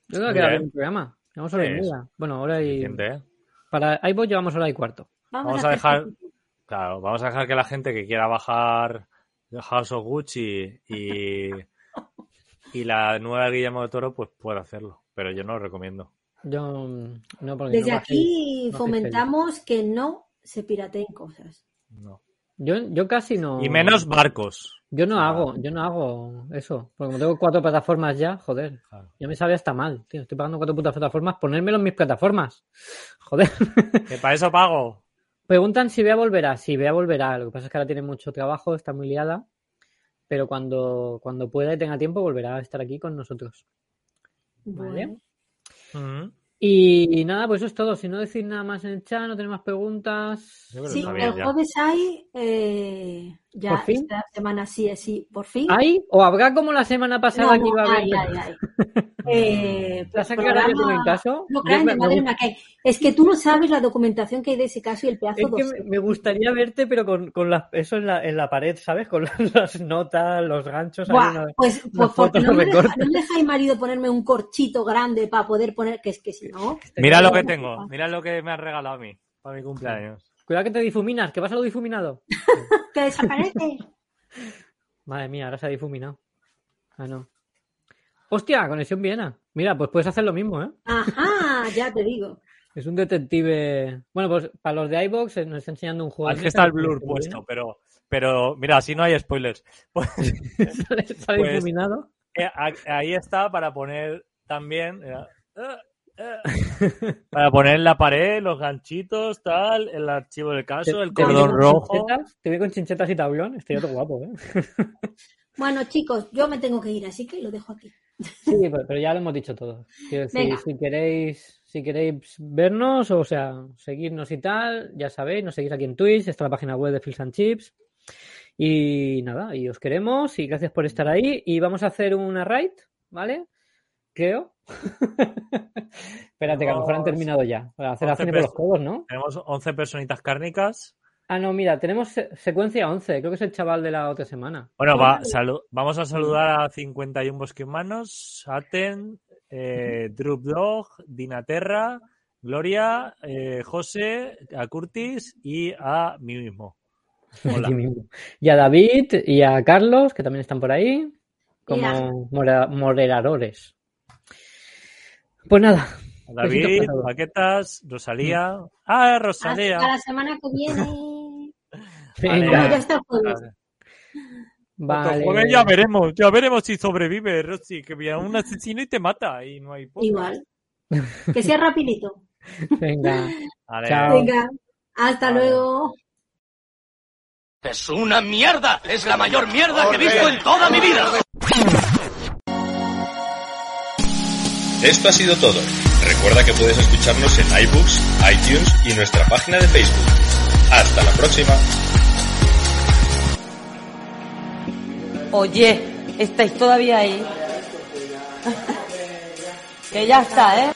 Yo creo que bien. el programa. Y Sí. media. Bueno, hora y. Para iVoox llevamos hora y cuarto. Vamos a dejar, claro, vamos a dejar que la gente que quiera bajar House of Gucci y, y la nueva Guillermo de Toro, pues puede hacerlo. Pero yo no lo recomiendo. Yo mm, no porque Desde no aquí fomentamos que no se pirateen cosas. No. Yo, yo casi no. Y menos barcos. Yo no hago, yo no hago eso. Porque como tengo cuatro plataformas ya, joder. Ya me sabe hasta mal, tío. Estoy pagando cuatro putas plataformas, ponérmelo en mis plataformas. Joder. Que para eso pago. Preguntan si Bea volverá. Sí, Bea volverá. Lo que pasa es que ahora tiene mucho trabajo, está muy liada. Pero cuando, cuando pueda y tenga tiempo, volverá a estar aquí con nosotros. Vale. Y nada, pues eso es todo. Si no decís nada más en el chat, no tenéis más preguntas. Sí, el jueves hay, eh, ya ¿Por fin? esta semana sí, sí, por fin. ¿Hay? ¿O habrá como la semana pasada No, que iba a no, haber? hay, hay, hay. Eh, ¿La has pues, programa- con el caso? No, grande, me- madre mía, que- Es que tú no sabes la documentación que hay de ese caso y el pedazo Es que me- gustaría verte, pero con, con las- eso en la, en la pared, ¿sabes? Con las, las notas, los ganchos. Buah, una- pues, unas pues no me, deja, no me deja mi marido ponerme un corchito grande para poder poner, que es que si no. Mira lo que tengo. Mira lo que me han regalado a mí. Para mi cumpleaños. Cuidado que te difuminas, que vas a lo difuminado. Que desaparece. Madre mía, ahora se ha difuminado. Ah, no. Hostia, conexión Viena. Mira, pues puedes hacer lo mismo, ¿eh? Ajá, ya te digo. Es un detective. Bueno, pues para los de iBox nos está enseñando un juego. Mesa está el blur puesto, pero, pero mira, así no hay spoilers. Pues, Viena. Sale, sale pues, difuminado. eh, ahí está para poner también. eh, eh, eh, para poner en la pared los ganchitos, tal, el archivo del caso, el cordón rojo. Te veo con chinchetas y tablón. Estoy otro guapo, ¿eh? Bueno, chicos, yo me tengo que ir, así que lo dejo aquí. Sí, pero, pero ya lo hemos dicho todo. Quiero decir, Venga. si queréis, si queréis vernos, o sea, seguirnos y tal, ya sabéis, nos seguís aquí en Twitch, está la página web de Fields and Chips. Y nada, y os queremos y gracias por estar ahí. Y vamos a hacer una raid, ¿vale? Creo. Espérate, que a lo mejor han terminado ya. Para hacer la 11 cine por los codos, ¿no? Tenemos 11 personitas cárnicas. Ah, no, mira, tenemos se- secuencia 11. Creo que es el chaval de la otra semana. Bueno, va, salu- vamos a saludar a 51 bosquemanos, Aten, eh, Drup Dog, Dinaterra, Gloria, eh, José, a Curtis y a mí mismo. Hola. Y a David y a Carlos, que también están por ahí, como moderadores. Pues nada. David. Paquetas, Rosalía. Ah, Rosalía. Hasta la semana que viene. Ya está el jueves. Vale. Otro jueves ya veremos, ya veremos si sobrevive, Rosy, que viene un asesino y te mata y no hay podcast. Igual. Que sea rapidito. Venga. Vale. Chao. Venga, hasta luego. Es una mierda. Es la mayor mierda que he visto en toda mi vida. Esto ha sido todo. Recuerda que puedes escucharnos en iBooks, iTunes y nuestra página de Facebook. Hasta la próxima. Oye, ¿estáis todavía ahí? que ya está, ¿eh?